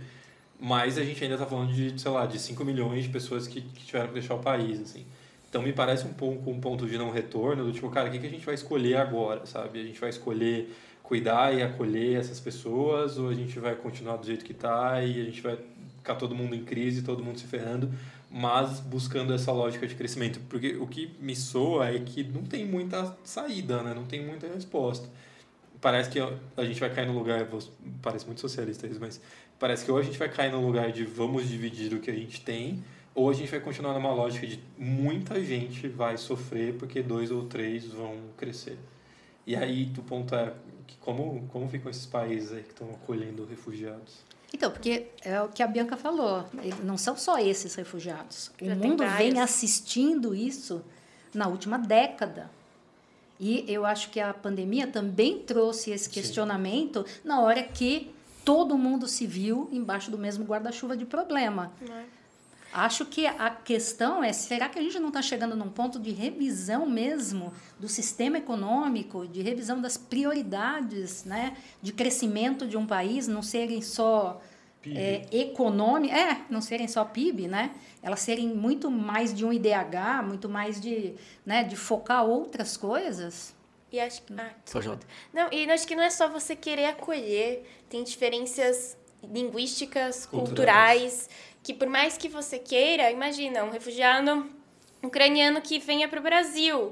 Mas a gente ainda está falando de, sei lá, de 5 milhões de pessoas que, que tiveram que deixar o país, assim. Então, me parece um pouco um ponto de não retorno, do tipo, cara, o que, que a gente vai escolher agora, sabe? A gente vai escolher cuidar e acolher essas pessoas ou a gente vai continuar do jeito que está e a gente vai ficar todo mundo em crise, todo mundo se ferrando, mas buscando essa lógica de crescimento. Porque o que me soa é que não tem muita saída, né? não tem muita resposta. Parece que a gente vai cair no lugar, parece muito socialista isso, mas parece que ou a gente vai cair no lugar de vamos dividir o que a gente tem, ou a gente vai continuar numa lógica de muita gente vai sofrer porque dois ou três vão crescer. E aí o ponto é como, como ficam esses países aí que estão acolhendo refugiados? Então, porque é o que a Bianca falou, não são só esses refugiados. Já o mundo vem assistindo isso na última década. E eu acho que a pandemia também trouxe esse questionamento Sim. na hora que todo mundo se viu embaixo do mesmo guarda-chuva de problema. É. Acho que a questão é: será que a gente não está chegando num ponto de revisão mesmo do sistema econômico, de revisão das prioridades né, de crescimento de um país, não serem só é, econômicas, é, não serem só PIB, né? Elas serem muito mais de um IDH, muito mais de, né, de focar outras coisas? E acho que. Ah, não, e acho que não é só você querer acolher, tem diferenças linguísticas, culturais, culturais que por mais que você queira, imagina, um refugiado ucraniano que venha para o Brasil,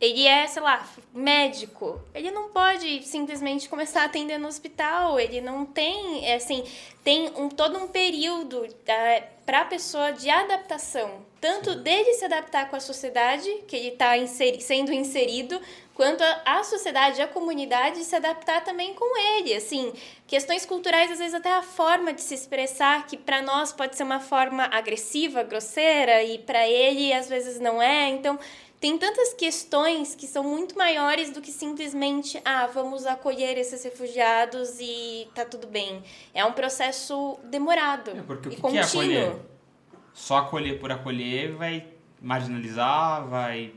ele é, sei lá, médico. Ele não pode simplesmente começar a atender no hospital. Ele não tem, é assim, tem um, todo um período é, para a pessoa de adaptação. Tanto dele se adaptar com a sociedade que ele está inseri sendo inserido, quanto a, sociedade, a comunidade se adaptar também com ele. Assim, questões culturais, às vezes até a forma de se expressar, que para nós pode ser uma forma agressiva, grosseira, e para ele às vezes não é. Então, tem tantas questões que são muito maiores do que simplesmente, ah, vamos acolher esses refugiados e tá tudo bem. É um processo demorado é porque o que e contínuo. Que é acolher? Só acolher por acolher vai marginalizar, vai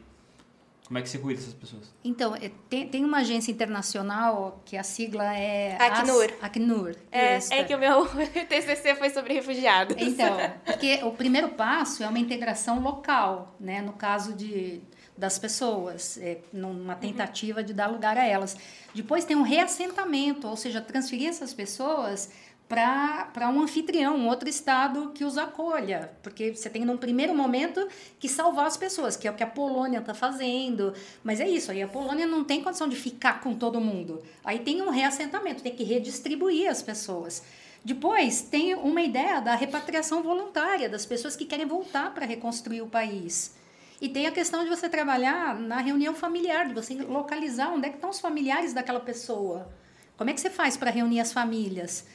como é que você cuida dessas pessoas? Então, é, tem, tem uma agência internacional que a sigla é... Acnur. As, Acnur. É, é que o meu [LAUGHS] TCC foi sobre refugiados. Então, [LAUGHS] porque o primeiro passo é uma integração local, né? No caso de, das pessoas, é, numa tentativa uhum. de dar lugar a elas. Depois tem um reassentamento, ou seja, transferir essas pessoas para um anfitrião, um outro estado que os acolha. Porque você tem, num primeiro momento, que salvar as pessoas, que é o que a Polônia está fazendo. Mas é isso, aí a Polônia não tem condição de ficar com todo mundo. Aí tem um reassentamento, tem que redistribuir as pessoas. Depois, tem uma ideia da repatriação voluntária, das pessoas que querem voltar para reconstruir o país. E tem a questão de você trabalhar na reunião familiar, de você localizar onde é que estão os familiares daquela pessoa. Como é que você faz para reunir as famílias?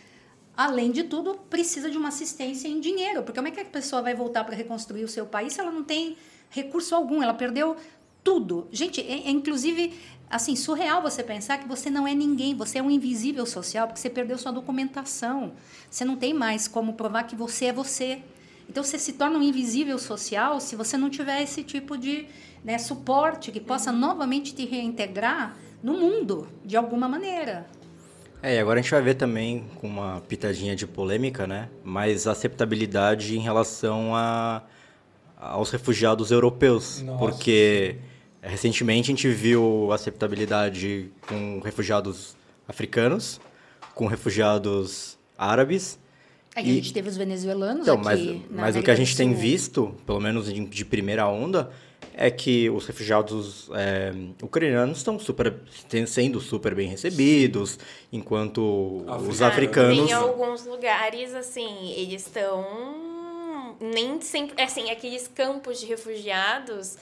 Além de tudo, precisa de uma assistência em dinheiro, porque como é que a pessoa vai voltar para reconstruir o seu país se ela não tem recurso algum? Ela perdeu tudo. Gente, é, é, inclusive assim surreal você pensar que você não é ninguém, você é um invisível social porque você perdeu sua documentação. Você não tem mais como provar que você é você. Então você se torna um invisível social se você não tiver esse tipo de né, suporte que possa novamente te reintegrar no mundo de alguma maneira. É, e agora a gente vai ver também com uma pitadinha de polêmica, né? Mas aceptabilidade em relação a, aos refugiados europeus. Nossa. Porque recentemente a gente viu aceptabilidade com refugiados africanos, com refugiados árabes. É que e... a gente teve os venezuelanos então, aqui. Mas, mas o que a gente tem visto, pelo menos de, de primeira onda, é que os refugiados é, ucranianos estão super, sendo super bem recebidos, enquanto os africanos... Em alguns lugares, assim, eles estão. Nem sempre. Assim, aqueles campos de refugiados.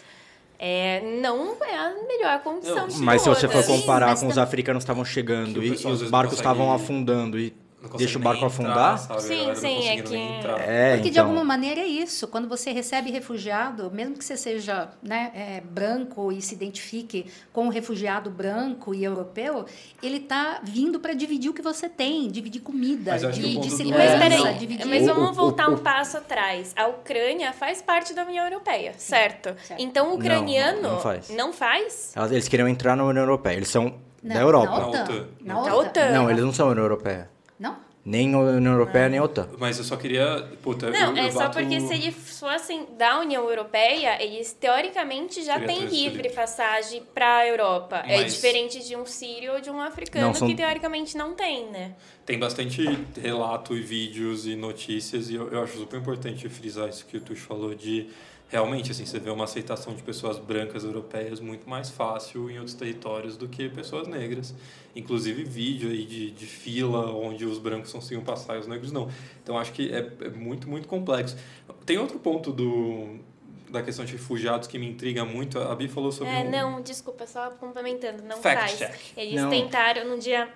É, não é a melhor condição Não, de Mas se você for comparar mas com os africanos que estavam chegando e os barcos estavam afundando e deixa o barco entrar, afundar... sabe? Sim, sim, é que-. É, Porque de então, alguma maneira é isso. Quando você recebe refugiado, mesmo que você seja né, é, branco e se identifique com o refugiado branco e europeu, ele está vindo para dividir o que você tem, dividir comida, Mas de, de segurança, Mas peraí, dividir. mas vamos voltar um passo atrás. A Ucrânia faz parte da União Europeia, certo? Certo. Então o ucraniano Não, não faz. não faz? eles queriam entrar na União Europeia, eles são Não, da Europa. Na Na OTAN. Na. OTAN. Não, eles não são União Europeia. Não? Nem a União Europeia, nem a OTAN. Mas eu só queria. Puta, Não, eu, eu é só bato- porque se eles fossem da União Europeia, eles teoricamente já têm livre passagem para a Europa. É Mas- diferente de um sírio ou de um africano Não, são- que teoricamente não tem, né? Tem bastante relato e vídeos e notícias, e eu, eu acho super importante frisar isso que o Tuxo falou de realmente assim, você vê uma aceitação de pessoas brancas europeias muito mais fácil em outros territórios do que pessoas negras. Inclusive vídeo aí de, de fila onde os brancos conseguiam passar e os negros não. Então acho que é, é muito, muito complexo. Tem outro ponto do, da questão de refugiados que me intriga muito. A Bi falou sobre É, um- não, desculpa, só complementando, não Fact faz. check. Eles Não. tentaram no dia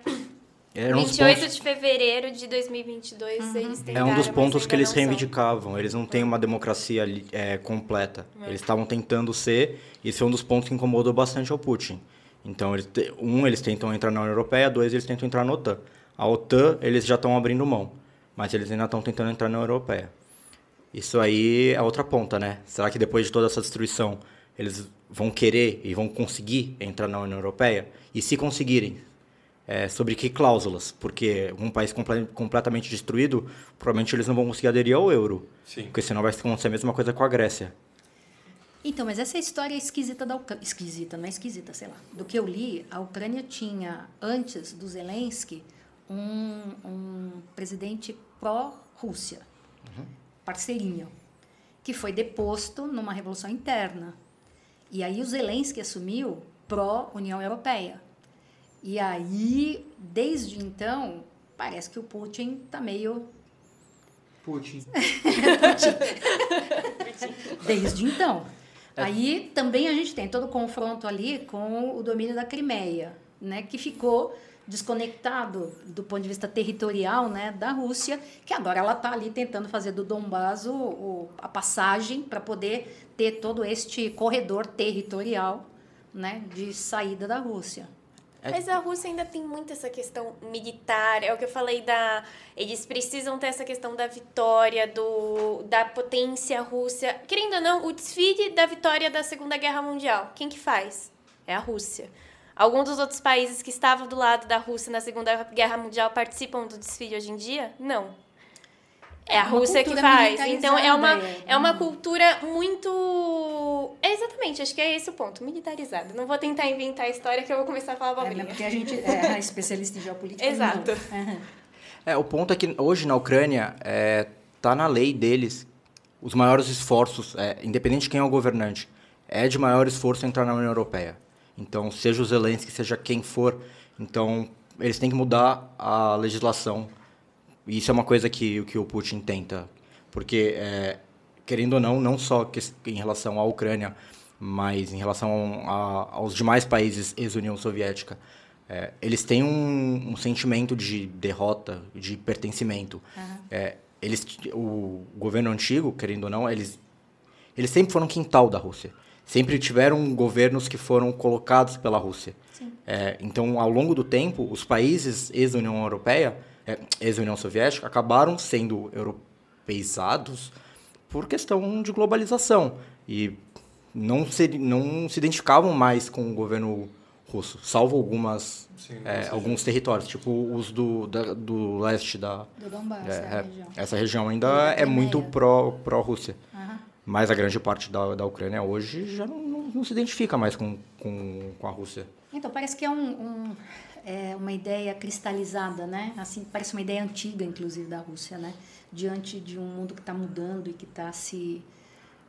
Eram os 28 pontos, de fevereiro de 2022, eles é tentaram, um dos pontos que eles não são. reivindicavam. Eles não têm uma democracia é, completa. Eles estavam tentando ser, e esse é um dos pontos que incomodou bastante ao Putin. Então, eles te- um, eles tentam entrar na União Europeia, dois, eles tentam entrar na OTAN. A OTAN, eles já estão abrindo mão, mas eles ainda estão tentando entrar na União Europeia. Isso aí é outra ponta, né? Será que depois de toda essa destruição, eles vão querer e vão conseguir entrar na União Europeia? E se conseguirem, é, sobre que cláusulas? Porque um país comple- completamente destruído, provavelmente eles não vão conseguir aderir ao euro. Sim. Porque senão vai acontecer a mesma coisa com a Grécia. Então, mas essa história é esquisita da Ucrânia. Esquisita, não é esquisita, sei lá. Do que eu li, a Ucrânia tinha, antes do Zelensky, um, um presidente pró-Rússia, parceirinho, que foi deposto numa revolução interna. E aí o Zelensky assumiu pró-União Europeia. E aí, desde então, parece que o Putin está meio Putin. [LAUGHS] Desde então. Aí também a gente tem todo o confronto ali com o domínio da Crimeia, né, que ficou desconectado do ponto de vista territorial né, da Rússia, que agora ela está ali tentando fazer do Donbass o, o- a passagem para poder ter todo este corredor territorial né, de saída da Rússia. Mas a Rússia ainda tem muito essa questão militar, é o que eu falei da. Eles precisam ter essa questão da vitória, do, da potência russa. Querendo ou não, o desfile da vitória da Segunda Guerra Mundial, quem que faz? É a Rússia. Alguns dos outros países que estavam do lado da Rússia na Segunda Guerra Mundial participam do desfile hoje em dia? Não. É a Rússia que faz. Então é uma, é uma hum. cultura muito. É exatamente, acho que é esse o ponto, militarizada. Não vou tentar inventar a história que eu vou começar a falar É, né, abobrinha. porque a gente é especialista em geopolítica. Exato. [LAUGHS] É, o ponto é que hoje na Ucrânia é, tá na lei deles os maiores esforços, é, independente de quem é o governante, é de maior esforço entrar na União Europeia. Então, seja o Zelensky, seja quem for, então eles têm que mudar a legislação. E isso é uma coisa que, que o Putin tenta, porque é, querendo ou não, não só que- em relação à Ucrânia, mas em relação a- aos demais países ex-União Soviética, é, eles têm um, um sentimento de derrota, de pertencimento. É, eles, o governo antigo, querendo ou não, eles, eles sempre foram quintal da Rússia. Sempre tiveram governos que foram colocados pela Rússia. É, então, ao longo do tempo, os países ex-União Europeia, ex-União Soviética, acabaram sendo europeizados por questão de globalização e não se, não se identificavam mais com o governo russo, salvo algumas Sim, é, alguns territórios, tipo os do, da- do leste da Do Donbass, é, é, é, região. essa região ainda da é muito pró pró Rússia, Aham. mas a grande parte da, da Ucrânia hoje já não, não, não se identifica mais com, com, com a Rússia. Então, parece que é, um, um- é uma ideia cristalizada, né? Assim, parece uma ideia antiga, inclusive, da Rússia, né? Diante de um mundo que está mudando e que está se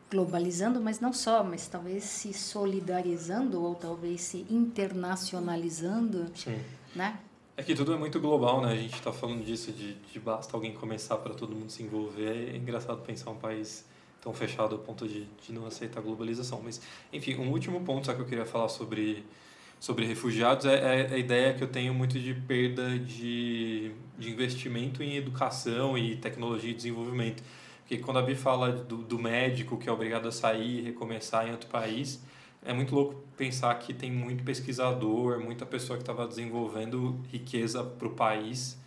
globalizando, mas não só, mas talvez se solidarizando ou talvez se internacionalizando, Sim. né? É que tudo é muito global, né? A gente está falando disso, de, de basta alguém começar para todo mundo se envolver. É engraçado pensar um país tão fechado a ponto de, de não aceitar a globalização. Mas, enfim, um último ponto só que eu queria falar sobre, sobre refugiados é, é a ideia que eu tenho muito de perda de, de investimento em educação e tecnologia e desenvolvimento. Porque quando a Bi fala do, do médico que é obrigado a sair e recomeçar em outro país, é muito louco pensar que tem muito pesquisador, muita pessoa que estava desenvolvendo riqueza para o país,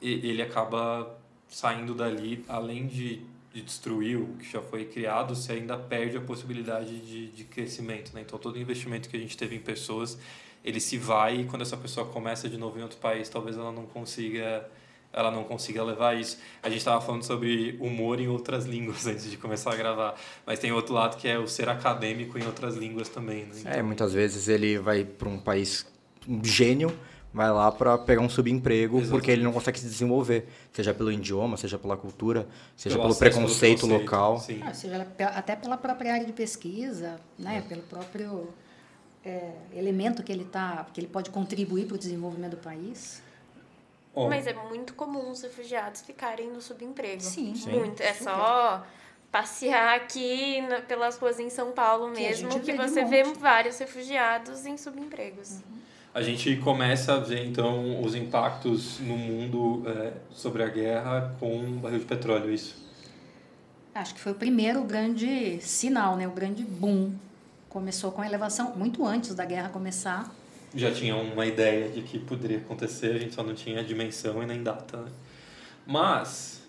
e ele acaba saindo dali, além de, de destruir o que já foi criado, você ainda perde a possibilidade de, de crescimento. Né? Então, todo investimento que a gente teve em pessoas, ele se vai e quando essa pessoa começa de novo em outro país, talvez ela não consiga ela não consiga levar isso. A gente estava falando sobre humor em outras línguas [LAUGHS] antes de começar a gravar, mas tem outro lado que é o ser acadêmico em outras línguas também. Né? Então... É, muitas vezes ele vai para um país um gênio, vai lá para pegar um subemprego Exatamente. porque ele não consegue se desenvolver, seja pelo idioma, seja pela cultura, seja pelo, pelo preconceito, preconceito, local. Ah, seja até pela própria área de pesquisa, né? É. pelo próprio é, elemento que ele tá, que ele pode contribuir para o desenvolvimento do país. Oh. Mas é muito comum os refugiados ficarem no subemprego. Sim. Muito. É só passear aqui na, pelas ruas em São Paulo mesmo que, que você vê vários refugiados em subempregos. Uhum. A gente começa a ver então os impactos no mundo é, sobre a guerra com o barril de petróleo, é isso? Acho que foi o primeiro grande sinal, né? o grande boom. Começou com a elevação muito antes da guerra começar já tinha uma ideia de que poderia acontecer, a gente só não tinha dimensão e nem data. Né? Mas,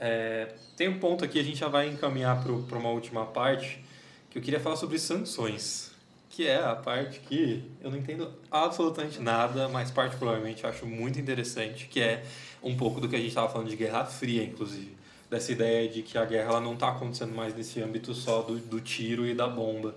é, tem um ponto aqui, a gente já vai encaminhar para uma última parte, que eu queria falar sobre sanções, que é a parte que eu não entendo absolutamente nada, mas particularmente acho muito interessante, que é um pouco do que a gente estava falando de Guerra Fria, inclusive. Dessa ideia de que a guerra ela não está acontecendo mais nesse âmbito só do, do tiro e da bomba.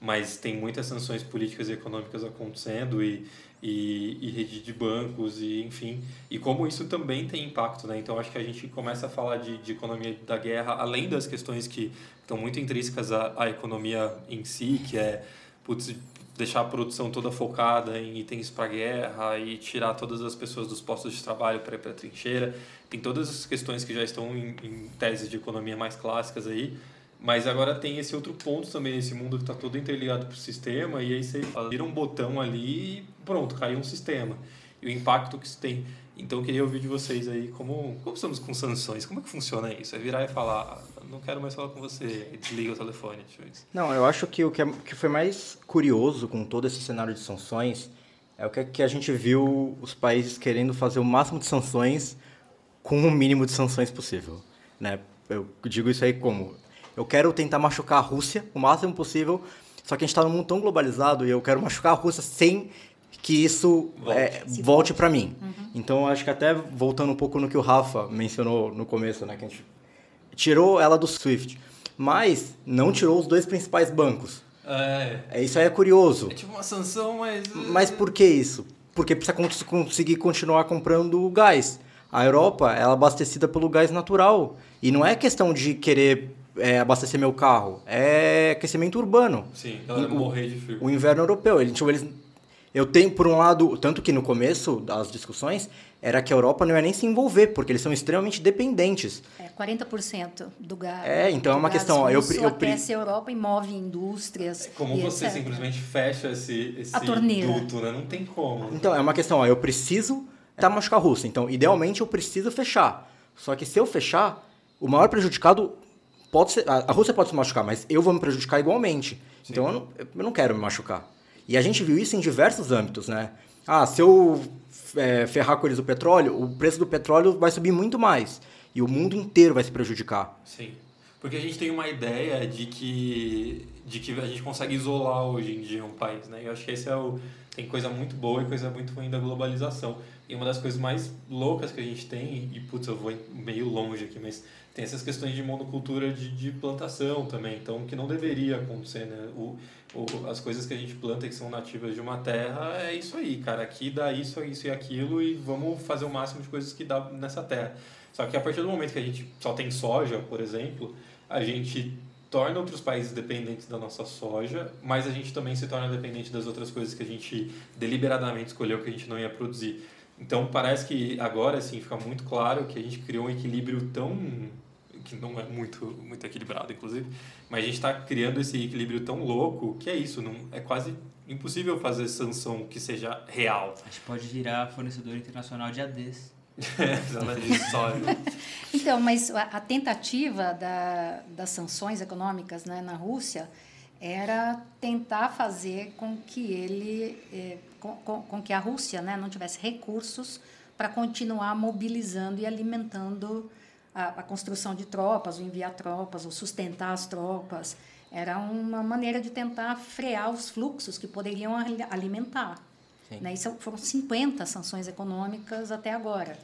Mas tem muitas sanções políticas e econômicas acontecendo e, e, e, rede de bancos e enfim. E como isso também tem impacto né? Então acho que a gente começa a falar de, de economia da guerra além das questões que estão muito intrínsecas à, à economia em si que é putz, deixar a produção toda focada em itens para guerra e tirar todas as pessoas dos postos de trabalho para ir para a trincheira tem todas as questões que já estão em, em teses de economia mais clássicas aí mas agora tem esse outro ponto também nesse mundo que está todo interligado para o sistema, e aí você vira um botão ali e pronto, caiu um sistema. E o impacto que isso tem. Então eu queria ouvir de vocês aí como, como estamos com sanções, como é que funciona isso? É virar e falar, ah, não quero mais falar com você, desliga o telefone. [LAUGHS] Não, eu acho que o que, é, que foi mais curioso com todo esse cenário de sanções é o que, que a gente viu os países querendo fazer o máximo de sanções com o mínimo de sanções possível. Né? Eu digo isso aí como eu quero tentar machucar a Rússia o máximo possível, só que a gente está num mundo tão globalizado e eu quero machucar a Rússia sem que isso volte, é, volte para mim. Uhum. Então, acho que até voltando um pouco no que o Rafa mencionou no começo, né, que a gente tirou ela do SWIFT, mas não tirou os dois principais bancos. É. é isso aí é curioso. É tipo uma sanção, mas... Mas por que isso? Porque precisa conseguir continuar comprando gás. A Europa, ela é abastecida pelo gás natural. E não é questão de querer é, abastecer meu carro. É aquecimento urbano. Sim, ela morrer de frio. O inverno europeu. Ele, tipo, eles, eu tenho, por um lado, tanto que no começo das discussões, era que a Europa não ia nem se envolver, porque eles são extremamente dependentes. É, 40% do gás. É, então é uma questão. Ó, eu, eu, aquece a Europa e move indústrias. É como você etc. simplesmente fecha esse, esse a torneira. duto, né? Não tem como. Então, é uma questão, ó, eu preciso tá machucar a Rússia. Então, idealmente, eu preciso fechar. Só que se eu fechar, o maior prejudicado pode ser, a, Rússia pode se machucar, mas eu vou me prejudicar igualmente. Sim. Então eu não, eu não quero me machucar. E a gente viu isso em diversos âmbitos, né? Ah, se eu é, ferrar com eles o petróleo, o preço do petróleo vai subir muito mais. E o mundo inteiro vai se prejudicar. Sim. Porque a gente tem uma ideia de que, de que a gente consegue isolar hoje em dia um país, né? Eu acho que esse é o... Tem coisa muito boa e coisa muito ruim da globalização. E uma das coisas mais loucas que a gente tem, e putz, eu vou meio longe aqui, mas tem essas questões de monocultura de, de plantação também, então que não deveria acontecer, né? O, as coisas que a gente planta que são nativas de uma terra é isso aí, cara. Aqui dá isso, isso e aquilo e vamos fazer o máximo de coisas que dá nessa terra. Só que a partir do momento que a gente só tem soja, por exemplo, a gente torna outros países dependentes da nossa soja, mas a gente também se torna dependente das outras coisas que a gente deliberadamente escolheu que a gente não ia produzir. Então parece que agora assim fica muito claro que a gente criou um equilíbrio tão que não é muito muito equilibrado inclusive, mas a gente está criando esse equilíbrio tão louco que é isso, não é quase impossível fazer sanção que seja real. A gente pode virar fornecedor internacional de ADs. [LAUGHS] [LAUGHS] então, mas a, a tentativa da, das sanções econômicas né, na Rússia era tentar fazer com que ele, eh, com, com, com, que a Rússia né, não tivesse recursos para continuar mobilizando e alimentando a, a, construção de tropas, o enviar tropas, ou sustentar as tropas. Era uma maneira de tentar frear os fluxos que poderiam alimentar. Né? Isso foram 50 sanções econômicas até agora.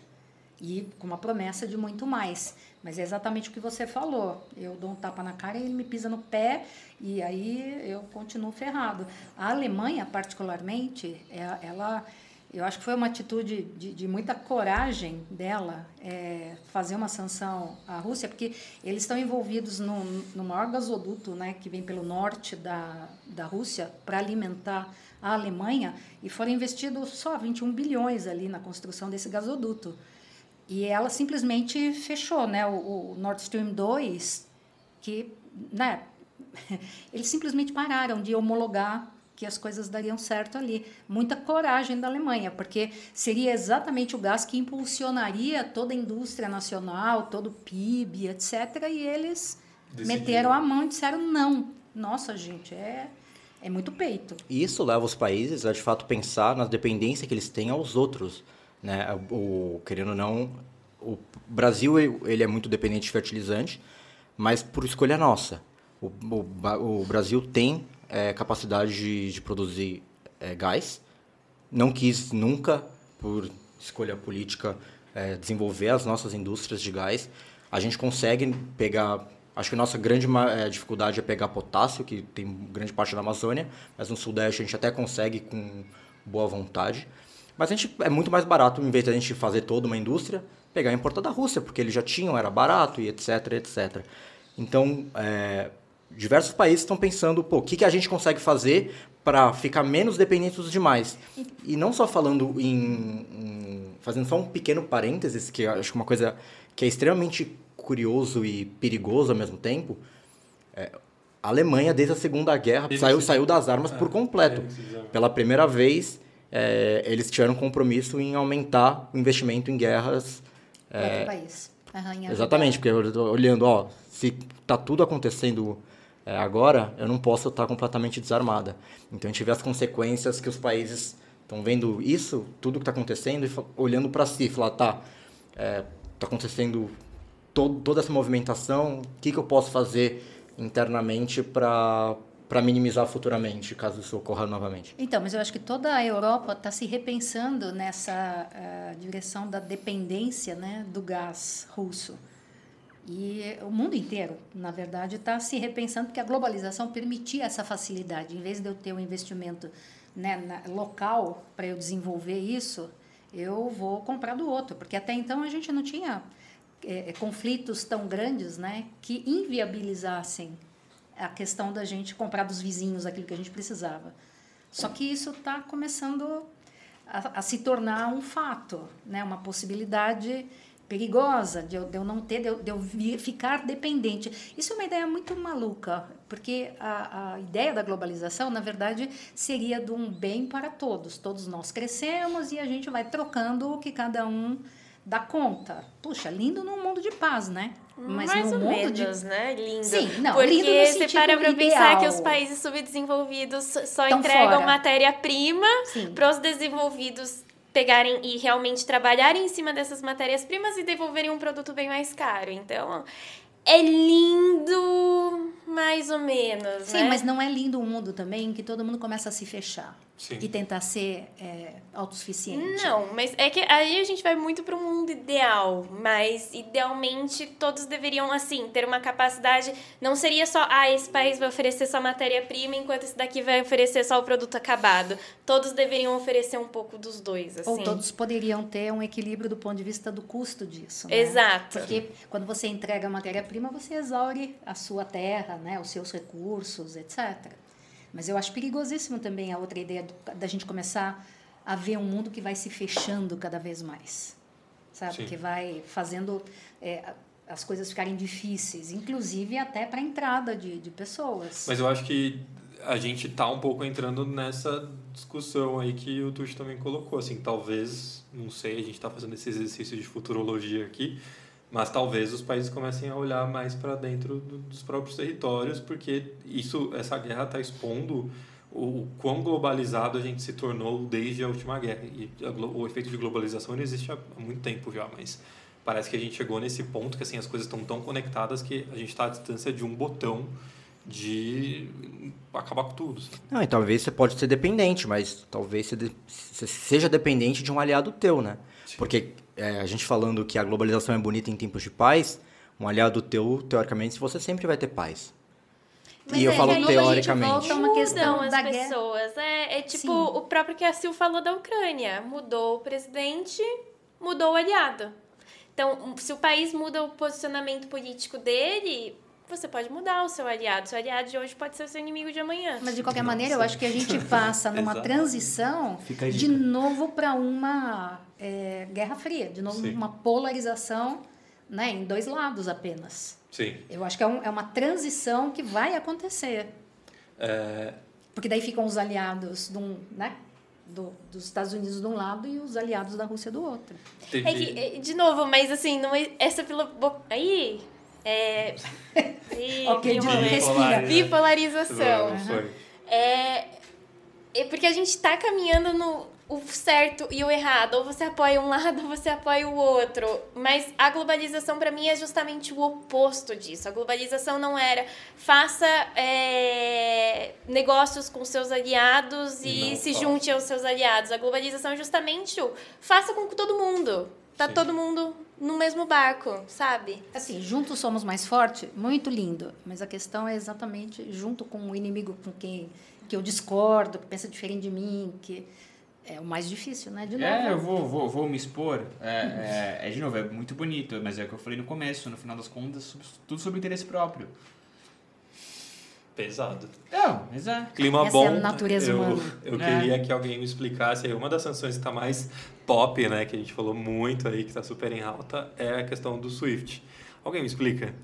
E com uma promessa de muito mais. Mas é exatamente o que você falou. Eu dou um tapa na cara e ele me pisa no pé e aí eu continuo ferrado. A Alemanha, particularmente, é, ela, eu acho que foi uma atitude de, de muita coragem dela é, fazer uma sanção à Rússia, porque eles estão envolvidos no, no maior gasoduto né, que vem pelo norte da, da Rússia para alimentar a Alemanha e foram investidos só 21 bilhões ali na construção desse gasoduto. E ela simplesmente fechou, né? O, o Nord Stream 2, que, né? [LAUGHS] Eles simplesmente pararam de homologar que as coisas dariam certo ali. Muita coragem da Alemanha, porque seria exatamente o gás que impulsionaria toda a indústria nacional, todo o PIB, etc. E eles Decidiram. meteram a mão e disseram não. Nossa, gente, é é muito peito. Isso leva os países a, de fato, pensar na dependência que eles têm aos outros. Né? O, querendo ou não, o Brasil ele é muito dependente de fertilizante, mas por escolha nossa. O, o, o Brasil tem é, capacidade de, de produzir é, gás, não quis nunca, por escolha política, é, desenvolver as nossas indústrias de gás. A gente consegue pegar Acho que a nossa grande é, dificuldade é pegar potássio, que tem grande parte da Amazônia, mas no Sudeste a gente até consegue com boa vontade. Mas a gente é muito mais barato, em vez de a gente fazer toda uma indústria, pegar e importar da Rússia, porque eles já tinham, era barato e etc, etc. Então, é, diversos países estão pensando, pô, o que, que a gente consegue fazer para ficar menos dependentes dos demais? E não só falando em, em, fazendo só um pequeno parênteses, que acho que uma coisa que é extremamente curioso e perigoso ao mesmo tempo, é, a Alemanha, desde a Segunda Guerra, saiu, saiu das armas é, por completo. Pela primeira vez, é, eles tiveram um compromisso em aumentar o investimento em guerras. É, Outro país. Exatamente, porque olhando, ó, se está tudo acontecendo é, agora, eu não posso estar completamente desarmada. Então a gente vê as consequências que os países estão vendo isso, tudo que está acontecendo, e olhando para si, falar, tá, é, acontecendo todo, toda essa movimentação, o que, que eu posso fazer internamente para para minimizar futuramente, caso isso ocorra novamente. Então, mas eu acho que toda a Europa está se repensando nessa uh, direção da dependência né, do gás russo. E o mundo inteiro, na verdade, está se repensando porque a globalização permitia essa facilidade. Em vez de eu ter um investimento né, na, local para eu desenvolver isso, eu vou comprar do outro, porque até então a gente não tinha é, é, conflitos tão grandes né, que inviabilizassem a questão da gente comprar dos vizinhos aquilo que a gente precisava. Só que isso está começando a, a, se tornar um fato, né, uma possibilidade perigosa de eu, de eu não ter, de eu, de eu ficar dependente. Isso é uma ideia muito maluca, porque a, a ideia da globalização, na verdade, seria de um bem para todos. Todos nós crescemos e a gente vai trocando o que cada um dá conta. Puxa, lindo num mundo de paz, né? Mas Mais no ou mundo menos, de... né? Lindo. Sim, não, Porque lindo no você para pra ideal. pensar que os países subdesenvolvidos só Tão entregam matéria-prima para os desenvolvidos pegarem e realmente trabalharem em cima dessas matérias-primas e devolverem um produto bem mais caro. Então, é lindo, mais ou menos. Sim, né? mas não é lindo o mundo também que todo mundo começa a se fechar. Sim. e tentar ser é, autossuficiente. Não, mas é que aí a gente vai muito para um mundo ideal, mas idealmente todos deveriam assim ter uma capacidade, não seria só ah, esse país vai oferecer só matéria-prima enquanto esse daqui vai oferecer só o produto acabado. Todos deveriam oferecer um pouco dos dois, assim. Ou todos poderiam ter um equilíbrio do ponto de vista do custo disso. né? Exato. Porque quando você entrega a matéria-prima, você exaure a sua terra, né, os seus recursos, etc. Mas eu acho perigosíssimo também a outra ideia do- da gente começar a ver um mundo que vai se fechando cada vez mais, sabe? Sim. Que vai fazendo é, as coisas ficarem difíceis, inclusive até para a entrada de, de pessoas. Mas eu acho que a gente tá um pouco entrando nessa discussão aí que o Tuxo também colocou, assim, talvez, não sei, a gente está fazendo esse exercício de futurologia aqui, mas talvez os países comecem a olhar mais para dentro do- dos próprios territórios, porque isso, essa guerra está expondo o, o quão globalizado a gente se tornou desde a última guerra. E a o efeito de globalização ele existe há muito tempo já, mas parece que a gente chegou nesse ponto que assim as coisas estão tão conectadas que a gente está à distância de um botão de acabar com tudo. Não, e talvez você pode ser dependente, mas talvez você, de- você seja dependente de um aliado teu, né? Sim. Porque é, a gente falando que a globalização é bonita em tempos de paz, um aliado teu, teoricamente, você sempre vai ter paz. Mas e eu é falo que aí teoricamente. a gente volta uma questão Mudam as pessoas. É, é tipo Sim. o próprio que a Sil falou da Ucrânia. Mudou o presidente, mudou o aliado. Então, se o país muda o posicionamento político dele, você pode mudar o seu aliado. Seu aliado de hoje pode ser o seu inimigo de amanhã. Mas de qualquer maneira, eu acho que a gente [LAUGHS] passa numa transição de novo para uma é, guerra fria, de novo Sim. uma polarização né, em dois lados apenas. Sim. Eu acho que é, um- é uma transição que vai acontecer. É, Porque daí ficam os aliados de um, né, do- dos Estados Unidos de um lado e os aliados da Rússia do outro. É que, é, de novo, mas assim, não é, essa Aí. É. Ih, [LAUGHS] Ok, de- respira. Bipolarização. Foi. É, é porque a gente tá caminhando no o certo e o errado. Ou você apoia um [LAUGHS] lado ou você apoia o outro. Mas a globalização, para mim, é justamente o oposto disso. A globalização não era faça é, negócios com seus aliados e Não se faça. junte aos seus aliados. A globalização é justamente o faça com todo mundo. Tá Sim. todo mundo no mesmo barco, sabe? Assim, juntos somos mais fortes, muito lindo. Mas a questão é exatamente junto com o inimigo com quem que eu discordo, que pensa diferente de mim, que é o mais difícil, né? De novo. É, eu vou, vou, vou me expor. É, é, é, de novo, é muito bonito, mas é o que eu falei no começo, no final das contas, tudo sobre interesse próprio. Pesado. Não, exato. Clima Essa bom. é a natureza eu, humana. Eu É. queria que alguém me explicasse aí. Uma das sanções que está mais pop, né? Que a gente falou muito aí, que está super em alta, é a questão do SWIFT. Alguém me explica?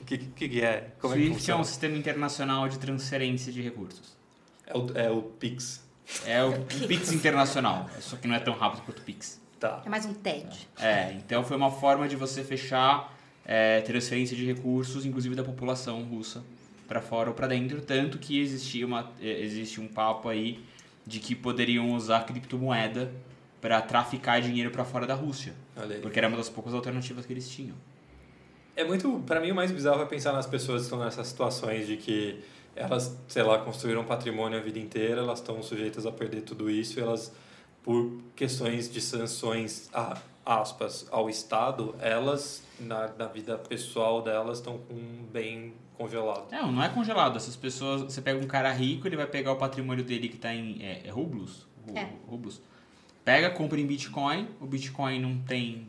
O que, que, que é? Como é que SWIFT é funciona? um sistema internacional de transferência de recursos. É o, é o Pix. É o [LAUGHS] Pix internacional, só que não é tão rápido quanto o Pix. Tá. É mais um TED. É, então foi uma forma de você fechar é, transferência de recursos, inclusive da população russa, para fora ou para dentro, tanto que existia uma, é, existe um papo aí de que poderiam usar criptomoeda para traficar dinheiro para fora da Rússia, porque era uma das poucas alternativas que eles tinham. É muito, para mim, o mais bizarro é pensar nas pessoas que estão nessas situações de que elas, sei lá, construíram patrimônio a vida inteira, elas estão sujeitas a perder tudo isso, e elas, por questões de sanções, a, aspas, ao Estado, elas, na, na vida pessoal delas, estão com um bem congelado. Não, não é congelado. Essas pessoas, você pega um cara rico, ele vai pegar o patrimônio dele que está em é, é rublos, Ru- É. rublos. Pega, compra em Bitcoin. O Bitcoin não tem,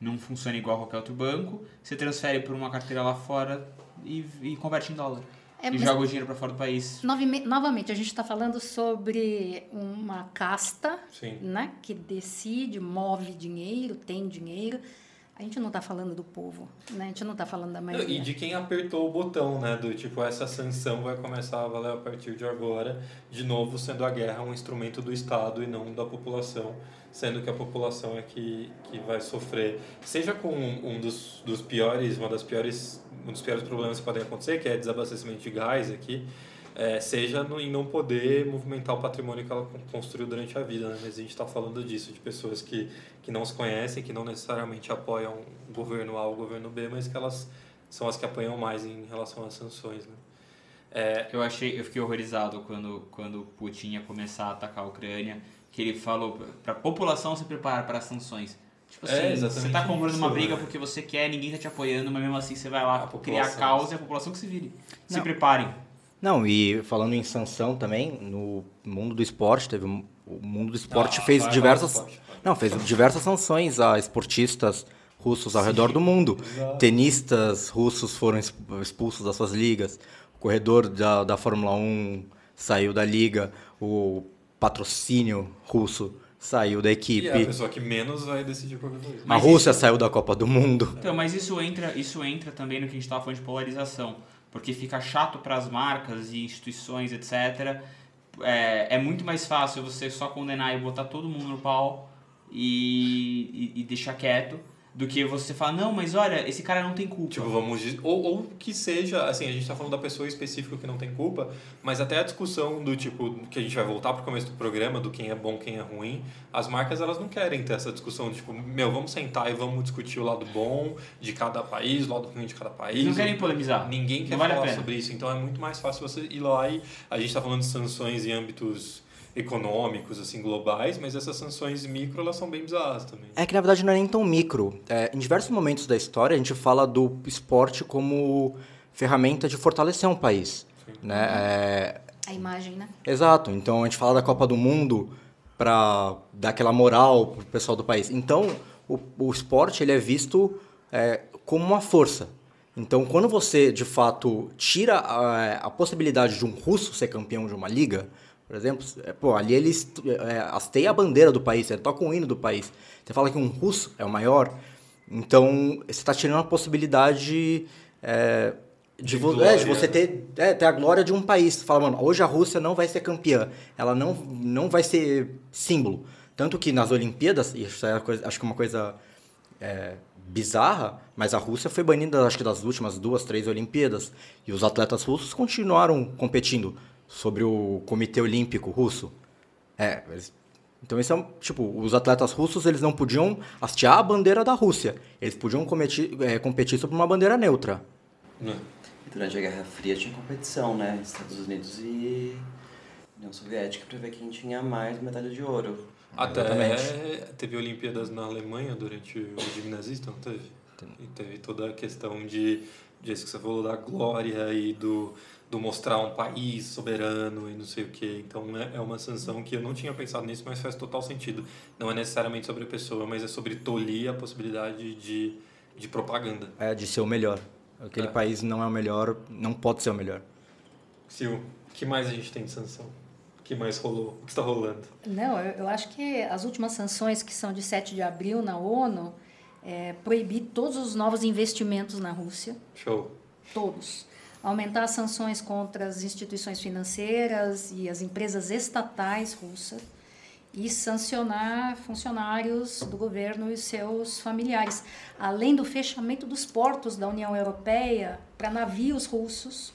não funciona igual a qualquer outro banco. Você transfere por uma carteira lá fora e, e converte em dólar. É, e joga o dinheiro para fora do país. Novamente, a gente está falando sobre uma casta Sim. né, que decide, move dinheiro, tem dinheiro. A gente não está falando do povo, né? a gente não está falando da Não, maioria. E de quem apertou o botão, né? Do tipo, essa sanção vai começar a valer a partir de agora, de novo sendo a guerra um instrumento do Estado e não da população, sendo que a população é que, que vai sofrer. Seja com um dos, dos piores, uma das piores, um dos piores problemas que podem acontecer, que é desabastecimento de gás aqui, é, seja no, em não poder movimentar o patrimônio que ela con- construiu durante a vida. Né? Mas a gente está falando disso, de pessoas que, que não se conhecem, que não necessariamente apoiam o governo A ou o governo B, mas que elas são as que apanham mais em relação às sanções. Né? É, Eu achei, eu fiquei horrorizado quando, quando Putin ia começar a atacar a Ucrânia, que ele falou pra população se preparar para as sanções. Tipo É, assim, exatamente você tá comprando uma isso, briga né? porque você quer, ninguém tá te apoiando, mas mesmo assim você vai lá A criar população. causa e a população que se vire. Se Não. preparem. Não, e falando em sanção também, no mundo do esporte, teve um- o mundo do esporte Ah, fez vai, diversas vai, vai. Não, fez diversas sanções a esportistas russos ao redor do mundo. exato. Tenistas russos foram exp- expulsos das suas ligas. O corredor da, da Fórmula 1 saiu da liga. O patrocínio russo saiu da e equipe. é a pessoa que menos vai decidir qualquer coisa. A Mas Rússia saiu da Copa do Mundo. Então, mas isso entra, isso entra também no que a gente estava falando de polarização, porque fica chato para as marcas e instituições, etc. É, é muito mais fácil você só condenar e botar todo mundo no pau e, e, e deixar quieto, do que você falar, não, mas olha, esse cara não tem culpa. Tipo, vamos dizer, ou, ou que seja, assim, a gente tá falando da pessoa específica que não tem culpa, mas até a discussão do tipo, que a gente vai voltar pro começo do programa, do quem é bom, quem é ruim, as marcas elas não querem ter essa discussão, tipo, meu, vamos sentar e vamos discutir o lado bom de cada país, o lado ruim de cada país. Eles não querem polemizar. Ninguém quer vale falar sobre isso, então é muito mais fácil você ir lá e a gente está falando de sanções em âmbitos econômicos, assim, globais, mas essas sanções micro, elas são bem bizarras também. É que na verdade não é nem tão micro. É, em diversos momentos da história a gente fala do esporte como ferramenta de fortalecer um país. Né? É, A imagem, né? Exato. Então a gente fala da Copa do Mundo para dar aquela moral pro pessoal do país. Então o, o esporte ele é visto é, como uma força. Então quando você de fato tira a, a possibilidade de um russo ser campeão de uma liga, por exemplo, é, pô, ali eles é, hasteia a bandeira do país, ele toca o hino do país. Você fala que um russo é o maior, então você está tirando a possibilidade é, de, vo- é, de você ter, é, ter a glória de um país. Você fala, mano, hoje a Rússia não vai ser campeã, ela não, não vai ser símbolo. Tanto que nas Olimpíadas, isso é coisa- acho que é uma coisa é, bizarra, mas a Rússia foi banida, acho que das últimas duas, três Olimpíadas. E os atletas russos continuaram competindo sobre o Comitê Olímpico Russo. É, eles- então isso é, um- tipo, os atletas russos eles não podiam hastear a bandeira da Rússia. Eles podiam competir, é, competir sobre uma bandeira neutra. Né? E durante a Guerra Fria tinha competição, né? Estados Unidos e União Soviética pra ver quem tinha mais medalha de ouro. Até Exatamente. teve Olimpíadas na Alemanha durante o gimnasista, não teve? E teve toda a questão de, de isso que você falou, da glória e do, do mostrar um país soberano e não sei o quê. Então é, é uma sanção que eu não tinha pensado nisso, mas faz total sentido. Não é necessariamente sobre a pessoa, mas é sobre tolir a possibilidade de, de propaganda. É, de ser o melhor. Aquele É. país não é o melhor, não pode ser o melhor. Sil, o que mais a gente tem de sanção? O que mais rolou? O que está rolando? Não, eu, eu acho que as últimas sanções que são de 7 de abril na ONU é proibir todos os novos investimentos na Rússia, Show. todos. Aumentar as sanções contra as instituições financeiras e as empresas estatais russas e sancionar funcionários do governo e seus familiares, além do fechamento dos portos da União Europeia para navios russos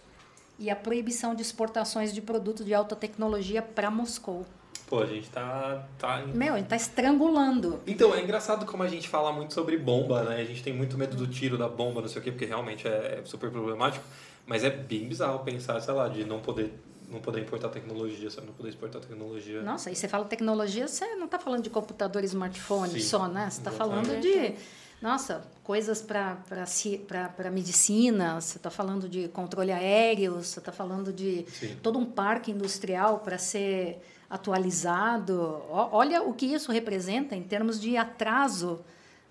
e a proibição de exportações de produtos de alta tecnologia para Moscou. Pô, a gente tá, tá Meu, ele está estrangulando. Então, é engraçado como a gente fala muito sobre bomba, né? A gente tem muito medo do tiro da bomba, não sei o quê, porque realmente é super problemático. Mas é bem bizarro pensar, sei lá, de não poder, não poder importar tecnologia, sabe? Não poder exportar tecnologia. Nossa, e você fala tecnologia, você não está falando de computador e smartphone Sim, só, né? Você está falando de, nossa, coisas para medicina, você está falando de controle aéreo, você está falando de Sim. todo um parque industrial para ser atualizado. Olha o que isso representa em termos de atraso,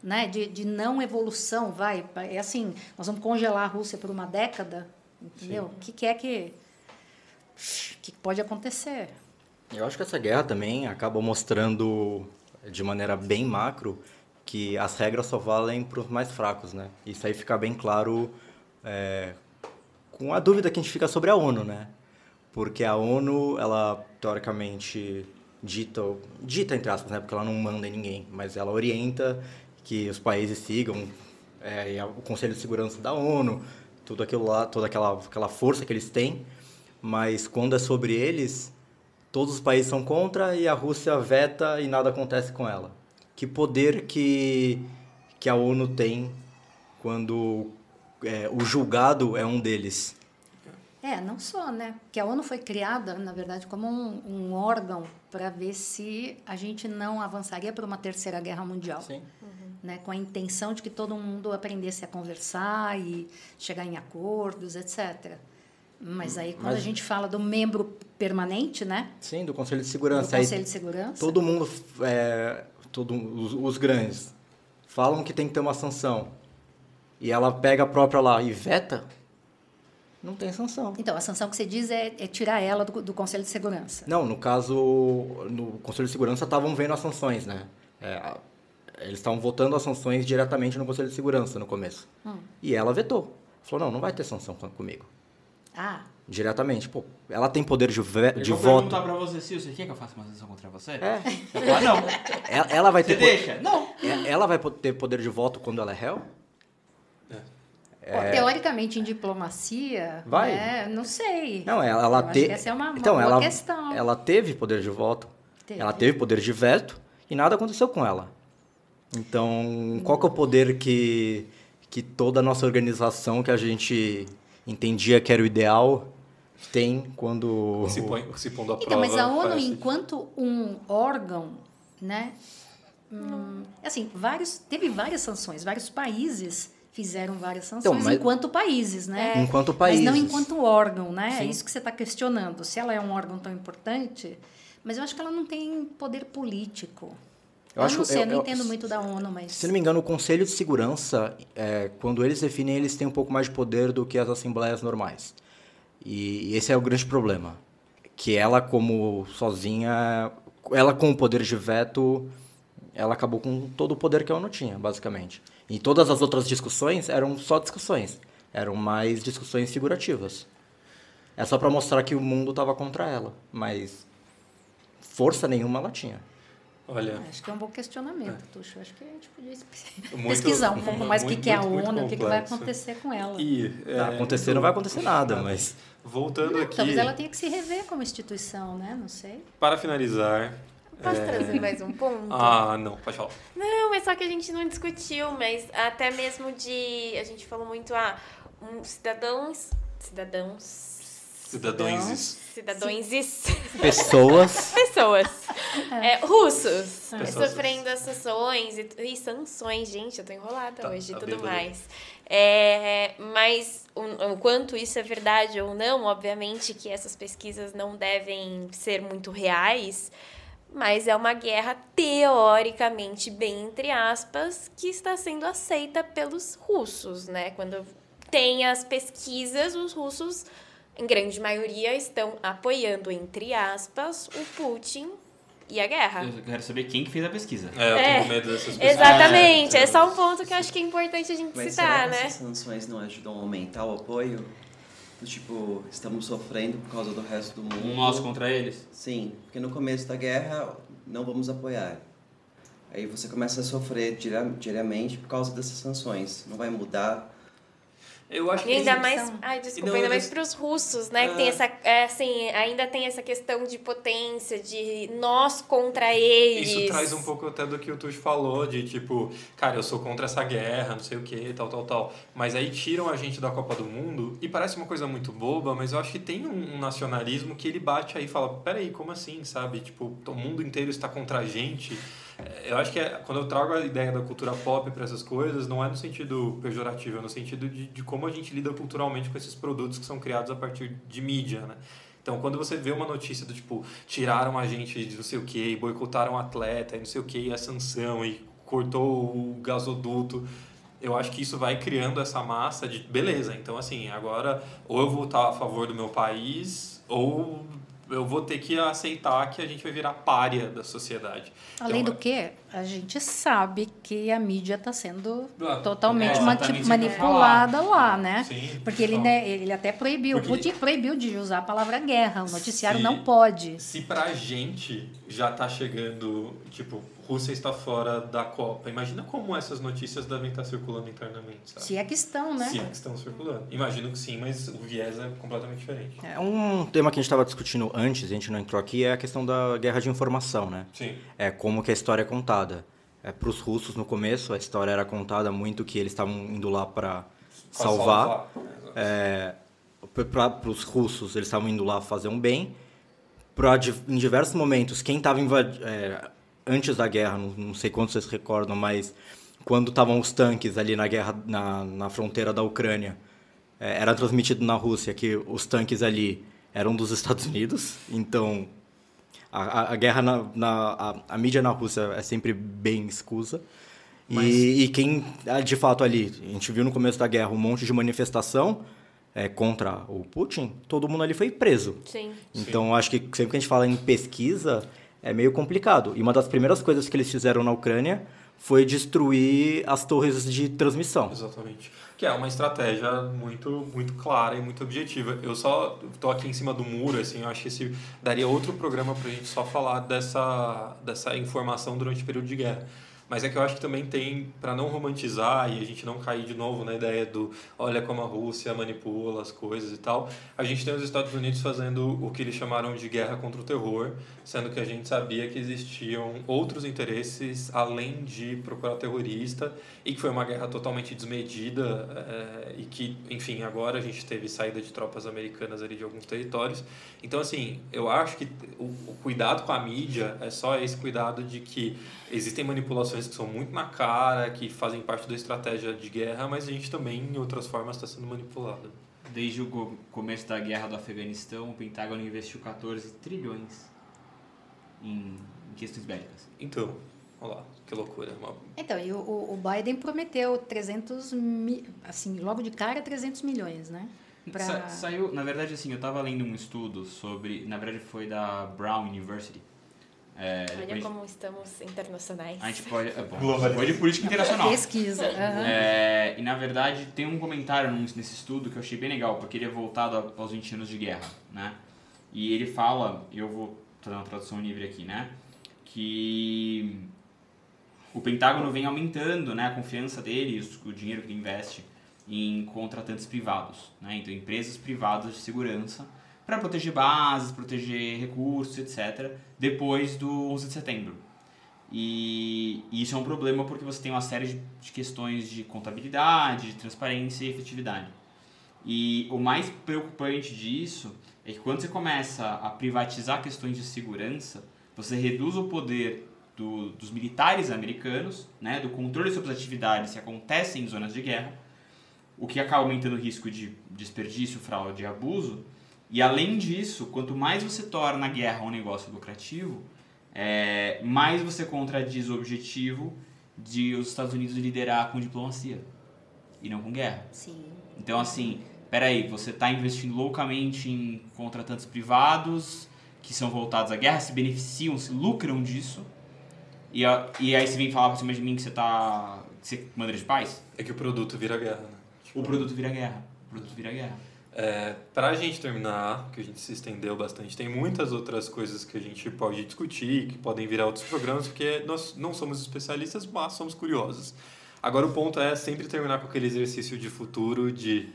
né? de, de não evolução. Vai, é assim, nós vamos congelar a Rússia por uma década, entendeu? O que, que é que, que pode acontecer? Eu acho que essa guerra também acaba mostrando de maneira bem macro que as regras só valem para os mais fracos, né? Isso aí fica bem claro é, com a dúvida que a gente fica sobre a ONU, né? Porque a ONU, ela teoricamente dita, dita entre aspas, né? Porque ela não manda em ninguém, mas ela orienta que os países sigam é, e o Conselho de Segurança da ONU, tudo aquilo lá, toda aquela, aquela força que eles têm. Mas quando é sobre eles, todos os países são contra e a Rússia veta e nada acontece com ela. Que poder que, que a ONU tem quando é, o julgado é um deles? É, não só, né? Porque a ONU foi criada, na verdade, como um, um órgão para ver se a gente não avançaria para uma terceira guerra mundial. Sim. Né? Com a intenção de que todo mundo aprendesse a conversar e chegar em acordos, etc. Mas aí, quando Mas- a gente fala do membro permanente, né? Sim, do Conselho de Do Segurança. Aí Conselho de Segurança. todo mundo, é, todo, os, os grandes, falam que tem que ter uma sanção. E ela pega a própria lá e veta, não tem sanção. Então, a sanção que você diz é, é tirar ela do, do Conselho de Segurança. Não, no caso, no Conselho de Segurança estavam vendo as sanções, né? É, eles estavam votando as sanções diretamente no Conselho de Segurança no começo. Hum. E ela vetou. Falou, não, não vai ter sanção com- comigo. Ah, Diretamente. Pô, ela tem poder de, ve- Eu de vou voto. perguntar pra você, Sil, você quer que eu faça uma sanção contra você? É. Eu não. Ela, ela vai Você ter po- deixa? Não. é- Ela vai po- ter poder de voto quando ela é réu? Pô, teoricamente, em diplomacia, Vai. né, não sei. Não, ela, ela Eu te- essa é uma, uma então, boa ela, questão. ela teve poder de voto. Teve. Ela teve poder de veto e nada aconteceu com ela. Então, qual que é o poder que, que toda a nossa organização que a gente entendia que era o ideal tem quando... Se, põe, se pondo à Então, prova. mas a ONU, parece- enquanto um órgão, né? hum, assim, vários, teve várias sanções, vários países fizeram várias sanções Então, mas- enquanto países, né? Enquanto Mas não países. enquanto órgão, né? É Sim. isso que você está questionando. Se ela é um órgão tão importante, mas eu acho que ela não tem poder político. Eu, acho- não sei, eu, eu- não eu- entendo muito da ONU, mas Se não me engano, o Conselho de Segurança, é, quando eles definem, eles têm um pouco mais de poder do que as assembleias normais. E esse é o grande problema. Que ela, como sozinha, ela com o poder de veto, ela acabou com todo o poder que a ONU tinha, basicamente. E todas as outras discussões eram só discussões. Eram mais discussões figurativas. É só para mostrar que o mundo estava contra ela. Mas força nenhuma ela tinha. Olha, acho que é um bom questionamento, Tuxo. Acho que a gente podia [LAUGHS] Muito- pesquisar um pouco mais o que, que é a ONU, o que, que vai acontecer com ela. e... é, acontecer não vai acontecer nada, mas... Voltando aqui, Talvez ela tenha que se rever como instituição, né? Não sei. para finalizar... Posso trazer mais um ponto? Ah, não, pode falar. Não, é só que a gente não discutiu, mas até mesmo de. A gente falou muito, ah, um, cidadãos. Cidadãos. Cidadãos... Cidadãozinhos. Pessoas [LAUGHS] Pessoas. É, russos. Pessoas. Sofrendo as sanções e, e sanções, gente, eu tô enrolada Tá, hoje e tá tudo mais. É, mas o, o quanto isso é verdade ou não, obviamente que essas pesquisas não devem ser muito reais, mas é uma guerra teoricamente, bem entre aspas, que está sendo aceita pelos russos, né? Quando tem as pesquisas, os russos, em grande maioria, estão apoiando, entre aspas, o Putin e a guerra. Eu quero saber quem que fez a pesquisa. É, eu É, tenho medo dessas pessoas. Exatamente, É, é só um ponto que eu acho que é importante a gente Mas citar, será que né? essas sanções não ajudam a aumentar o apoio? Do Tipo, estamos sofrendo por causa do resto do mundo. Nós contra eles. Sim, porque no começo da guerra não vamos apoiar. Aí você começa a sofrer diariamente por causa dessas sanções. Não vai mudar. Eu acho E que ainda mais, ai, desculpa, não, ainda mais para os russos, né? Que Ah. tem essa, é, assim, ainda tem essa questão de potência, de nós contra eles. Isso traz um pouco até do que o Tush falou, de tipo, cara, eu sou contra essa guerra, não sei o que, tal, tal, tal. Mas aí tiram a gente da Copa do Mundo e parece uma coisa muito boba, mas eu acho que tem um, um nacionalismo que ele bate aí e fala, peraí, como assim, sabe? Tipo, o mundo inteiro está contra a gente. Eu acho que é, quando eu trago a ideia da cultura pop para essas coisas, não é no sentido pejorativo, é no sentido de, de como a gente lida culturalmente com esses produtos que são criados a partir de mídia, né? Então, quando você vê uma notícia do tipo, tiraram a gente de não sei o que, boicotaram o atleta, e não sei o que, a sanção, e cortou o gasoduto, eu acho que isso vai criando essa massa de, beleza, então assim, agora ou eu vou estar a favor do meu país, ou eu vou ter que aceitar que a gente vai virar párea da sociedade. Além Então, do que, a gente sabe que a mídia está sendo Ah, totalmente é, eu ia manipulada lá, né? Sim, Porque ele, então, né, ele até proibiu, o Porque- Putin proibiu de usar a palavra guerra. O noticiário Se- não pode. Se pra gente já tá chegando, tipo, Rússia está fora da Copa, imagina como essas notícias devem estar circulando internamente, sabe? Se é que estão, né? Se é que estão circulando. Imagino que sim, mas o viés é completamente diferente. É um tema que a gente estava discutindo antes, a gente não entrou aqui, é a questão da guerra de informação, né? Sim. É como que a história é contada. É, para os russos, no começo, a história era contada muito que eles estavam indo lá para salvar. Exato. É, para os russos, eles estavam indo lá fazer um bem. Pra, em diversos momentos, quem estava é, antes da guerra, não, não, sei quantos vocês recordam, mas quando estavam os tanques ali na guerra na, na fronteira da Ucrânia, é, era transmitido na Rússia que os tanques ali eram dos [LAUGHS] Estados Unidos. Então, a, a guerra na, na a, a, mídia na Rússia é sempre bem escusa. Mas... E, e, quem, ah, de fato, ali, a gente viu no começo da guerra um monte de manifestação é, contra o Putin, todo mundo ali foi preso. Sim. Então, Sim. acho que sempre que a gente fala em pesquisa, é meio complicado. E uma das primeiras coisas que eles fizeram na Ucrânia foi destruir as torres de transmissão. Exatamente. Que é uma estratégia muito, muito clara e muito objetiva. Eu só estou aqui em cima do muro, assim, eu acho que esse daria outro programa para a gente só falar dessa, dessa informação durante o período de guerra. Mas é que eu acho que também tem, para não romantizar e a gente não cair de novo na ideia do olha como a Rússia manipula as coisas e tal, a gente tem os Estados Unidos fazendo o que eles chamaram de guerra contra o terror, sendo que a gente sabia que existiam outros interesses além de procurar terrorista e que foi uma guerra totalmente desmedida é, e que, enfim, agora a gente teve saída de tropas americanas ali de alguns territórios. Então, assim, eu acho que o, o cuidado com a mídia é só esse cuidado de que existem manipulações que são muito na cara, que fazem parte da estratégia de guerra, mas a gente também, em outras formas, está sendo manipulado. Desde o começo da guerra do Afeganistão, o Pentágono investiu 14 trilhões em, em questões bélicas. Então, olha lá, que loucura. Então, e o, o Biden prometeu 300, mi, assim, logo de cara 300 milhões, né? Pra... Sa saiu, na verdade, assim, eu estava lendo um estudo sobre, na verdade foi da Brown University, é, Olha depois... como estamos internacionais. A gente pode. É, bom, pode de política internacional. [LAUGHS] Pesquisa. Uhum. É, e na verdade tem um comentário nesse estudo que eu achei bem legal, porque ele é voltado aos 20 anos de guerra, né? E ele fala, eu vou fazer uma tradução livre aqui, né? Que o Pentágono vem aumentando né, a confiança dele, o dinheiro que ele investe em contratantes privados, né? Então empresas privadas de segurança para proteger bases, proteger recursos, etc., depois do 11 de setembro. E, isso é um problema porque você tem uma série de, de questões de contabilidade, de transparência e efetividade. E o mais preocupante disso é que quando você começa a privatizar questões de segurança, você reduz o poder do, dos militares americanos, né, do controle sobre as atividades que acontecem em zonas de guerra, o que acaba aumentando o risco de desperdício, fraude e abuso, e além disso, quanto mais você torna a guerra um negócio lucrativo, é, mais você contradiz o objetivo de os Estados Unidos liderar com diplomacia e não com guerra. Sim. Então, assim, peraí, você está investindo loucamente em contratantes privados que são voltados à guerra, se beneficiam, se lucram disso, e, e aí você vem falar pra cima de mim que você tá. que você manda de paz? É que o produto vira guerra, né? Tipo... O produto vira guerra. O produto vira guerra. É, para a gente terminar, que a gente se estendeu bastante, tem muitas outras coisas que a gente pode discutir, que podem virar outros programas, porque nós não somos especialistas, mas somos curiosos. Agora o ponto é sempre terminar com aquele exercício de futuro de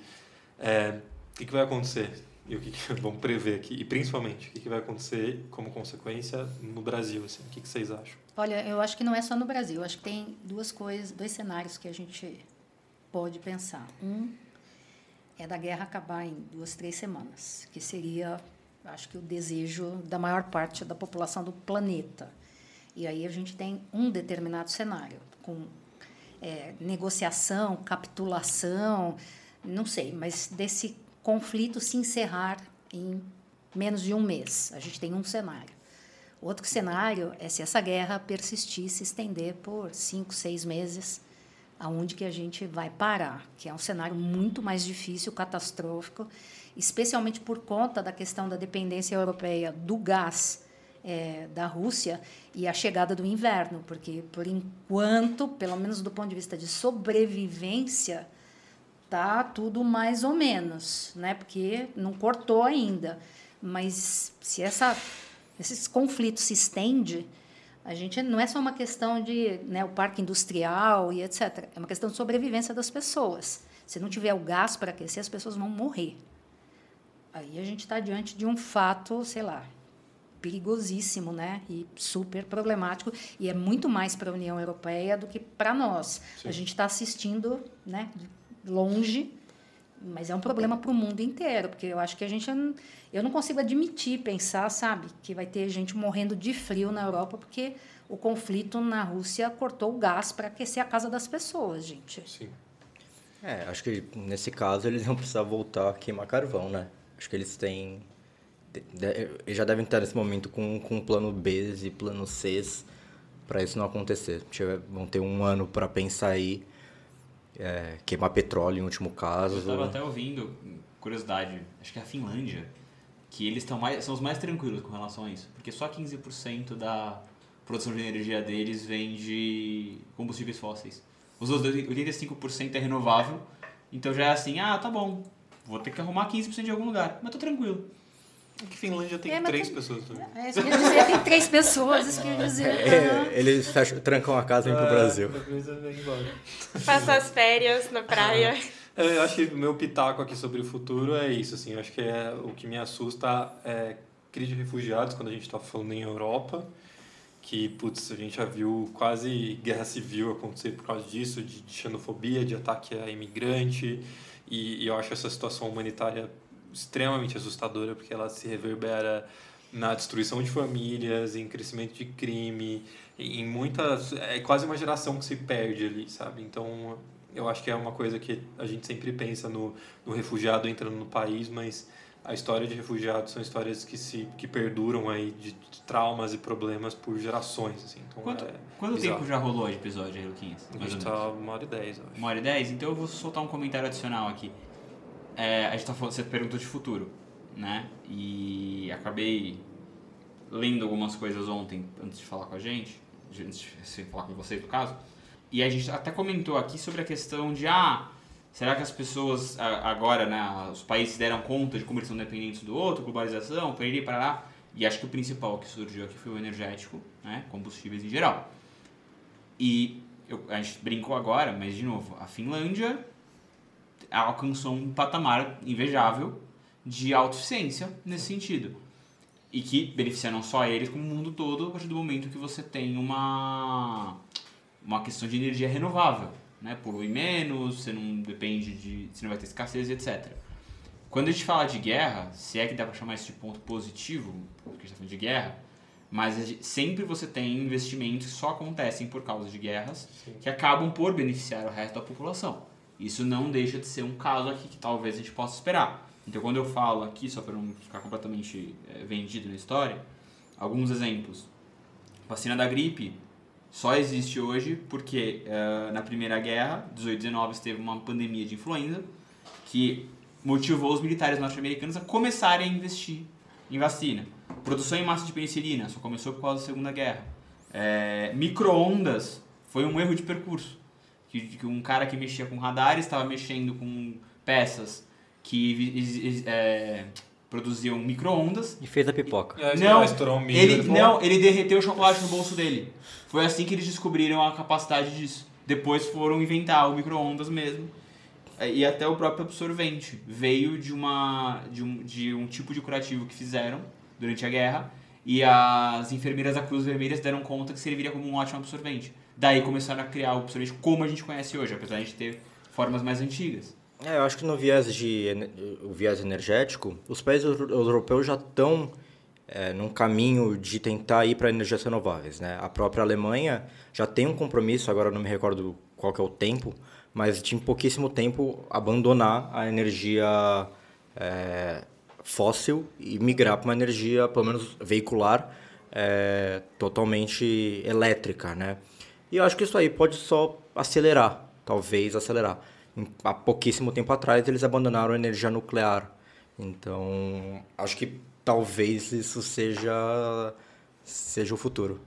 é, o que, que vai acontecer? E o que, que [LAUGHS] vamos prever aqui? E principalmente o que, que vai acontecer como consequência no Brasil assim? O que, que vocês acham? Olha eu acho que não é só no Brasil. Eu acho que tem duas coisas dois cenários que a gente pode pensar. Um é da guerra acabar em duas, três semanas, que seria, acho que, o desejo da maior parte da população do planeta. E aí a gente tem um determinado cenário, com é, negociação, capitulação, não sei, mas desse conflito se encerrar em menos de um mês. A gente tem um cenário. Outro cenário é se essa guerra persistir, se estender por cinco, seis meses aonde que a gente vai parar, que é um cenário muito mais difícil, catastrófico, especialmente por conta da questão da dependência europeia do gás é, da Rússia e a chegada do inverno, porque por enquanto, pelo menos do ponto de vista de sobrevivência, tá tudo mais ou menos, né? Porque não cortou ainda, mas se essa esses conflitos se estende, a gente não é só uma questão de né, o parque industrial e etc. É uma questão de sobrevivência das pessoas. Se não tiver o gás para aquecer, as pessoas vão morrer. Aí a gente está diante de um fato, sei lá, perigosíssimo, né? E super problemático. E é muito mais para a União Europeia do que para nós. Sim. A gente está assistindo, né? Longe, Mas é um problema para o mundo inteiro, porque eu acho que a gente. Eu não consigo admitir, pensar, sabe, que vai ter gente morrendo de frio na Europa, porque o conflito na Rússia cortou o gás para aquecer a casa das pessoas, gente. Sim. É, acho que nesse caso eles [LAUGHS] não precisam voltar a queimar carvão, né? Acho que eles têm. Eles já devem estar nesse momento com, com plano B e plano C para isso não acontecer. Vão ter um ano para pensar aí, é, queimar petróleo em último caso. Eu estava até ouvindo, curiosidade, acho que é a Finlândia, que eles estão mais, são os mais tranquilos com relação a isso, porque só 15% da produção de energia deles vem de combustíveis fósseis. Os outros 85% é renovável, então já é assim, ah, tá bom, vou ter que arrumar 15% de algum lugar, mas tô tranquilo. Que Finlândia tem é, três tem... pessoas também. É, isso que eu dizer, tem três pessoas, isso que eu dizer. É, eles fecham, trancam a casa e vêm pro ah, Brasil. Passa as férias na praia. Ah, eu acho que o meu pitaco aqui sobre o futuro é isso, assim, eu acho que é, o que me assusta é crise de refugiados quando a gente está falando em Europa, que, putz, a gente já viu quase guerra civil acontecer por causa disso, de, de xenofobia, de ataque a imigrante, e, e eu acho essa situação humanitária extremamente assustadora porque ela se reverbera na destruição de famílias, em crescimento de crime, em muitas é quase uma geração que se perde ali, sabe? Então, eu acho que é uma coisa que a gente sempre pensa no, no refugiado entrando no país, mas a história de refugiados são histórias que se que perduram aí de, de traumas e problemas por gerações assim então quanto, é quanto tempo já rolou o episódio aí Luquinhas? a gente tá uma hora e dez acho. uma hora e dez então eu vou soltar um comentário adicional aqui é, a gente tá falando, você perguntou de futuro, né? E acabei lendo algumas coisas ontem antes de falar com a gente, antes de falar com vocês no caso. E a gente até comentou aqui sobre a questão de ah, será que as pessoas agora, né, os países deram conta de como eles são dependentes do outro, globalização, para ir para lá? E acho que o principal que surgiu aqui foi o energético, né, combustíveis em geral. E eu, a gente brincou agora, mas de novo, a Finlândia alcançou um patamar invejável de autossuficiência nesse sentido. E que beneficia não só eles, como o mundo todo, a partir do momento que você tem uma, uma questão de energia renovável. Né? Polui menos, você não depende de. você não vai ter escassez, etc. Quando a gente fala de guerra, se é que dá para chamar isso de ponto positivo, porque a gente está falando de guerra, mas sempre você tem investimentos que só acontecem por causa de guerras Sim. que acabam por beneficiar o resto da população. Isso não deixa de ser um caso aqui que talvez a gente possa esperar. Então, quando eu falo aqui, só para não ficar completamente é, vendido na história, alguns exemplos. Vacina da gripe só existe hoje porque uh, na Primeira Guerra, 1819, teve uma pandemia de influenza que motivou os militares norte-americanos a começarem a investir em vacina. Produção em massa de penicilina só começou por causa da Segunda Guerra. É, Micro-ondas foi um erro de percurso que, que um cara que mexia com radares estava mexendo com peças que é, produziam micro-ondas. E fez a pipoca. É, não, um ele, ele não, ele derreteu o chocolate no bolso dele. Foi assim que eles descobriram a capacidade disso. Depois foram inventar o micro-ondas mesmo. É, e até o próprio absorvente veio de, uma, de, um, de um tipo de curativo que fizeram durante a guerra. E as enfermeiras da Cruz Vermelha deram conta que serviria como um ótimo absorvente. Daí começaram a criar o como a gente conhece hoje, apesar de a gente ter formas mais antigas. É, eu acho que no viés de o viés energético, os países europeus já estão é, num caminho de tentar ir para energias renováveis, né? A própria Alemanha já tem um compromisso, agora não me recordo qual que é o tempo, mas de em pouquíssimo tempo abandonar a energia é, fóssil e migrar para uma energia, pelo menos veicular, é, totalmente elétrica, né? E eu acho que isso aí pode só acelerar, talvez acelerar. Há pouquíssimo tempo atrás eles abandonaram a energia nuclear. Então, acho que talvez isso seja seja o futuro.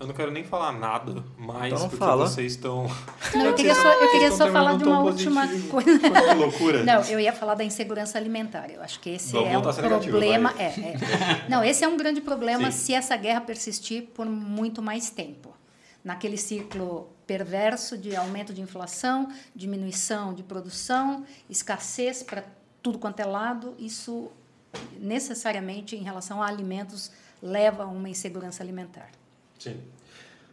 Eu não quero nem falar nada mais, então porque fala. vocês estão. Não, eu queria só, eu queria só falar de uma última coisa. Que loucura. Não, eu ia falar da insegurança alimentar. Eu acho que esse Vamos é um problema. é, é. Não, esse é um grande problema Sim. se essa guerra persistir por muito mais tempo naquele ciclo perverso de aumento de inflação, diminuição de produção, escassez para tudo quanto é lado, isso necessariamente em relação a alimentos leva a uma insegurança alimentar. Sim.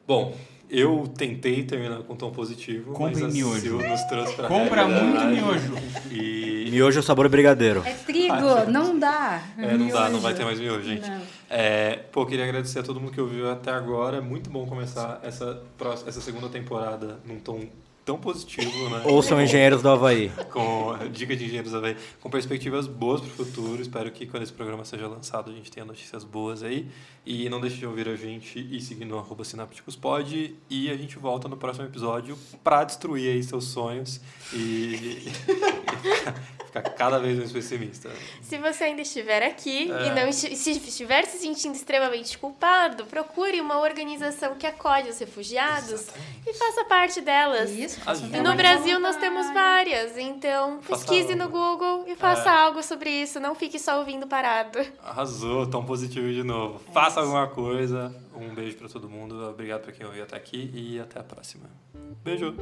Bom, Eu tentei terminar com um tom positivo, Compre mas a miojo. Sil nos trouxe pra Compra muito miojo. E Miojo é sabor brigadeiro. É trigo, não dá. É, não dá, não Miojo. vai ter mais miojo, gente. É, pô, queria agradecer a todo mundo que ouviu até agora. É muito bom começar essa, próxima- essa segunda temporada num tom tão positivo, né? Ou são engenheiros do Havaí. com dica de engenheiros da Havaí, com perspectivas boas para o futuro. Espero que quando esse programa seja lançado a gente tenha notícias boas aí. E não deixe de ouvir a gente e seguir no arroba sinápticospod. E a gente volta no próximo episódio para destruir aí seus sonhos e [LAUGHS] ficar cada vez mais pessimista. Se você ainda estiver aqui É. e não se estiver se sentindo extremamente culpado, procure uma organização que acolhe os refugiados e faça parte delas. Isso, e no é. Brasil nós temos várias, então faça pesquise algo. no Google e faça é. algo sobre isso, não fique só ouvindo parado. Arrasou, tão positivo de novo. É faça isso. alguma coisa. Um beijo para todo mundo, obrigado para quem ouviu até aqui e até a próxima. Beijo.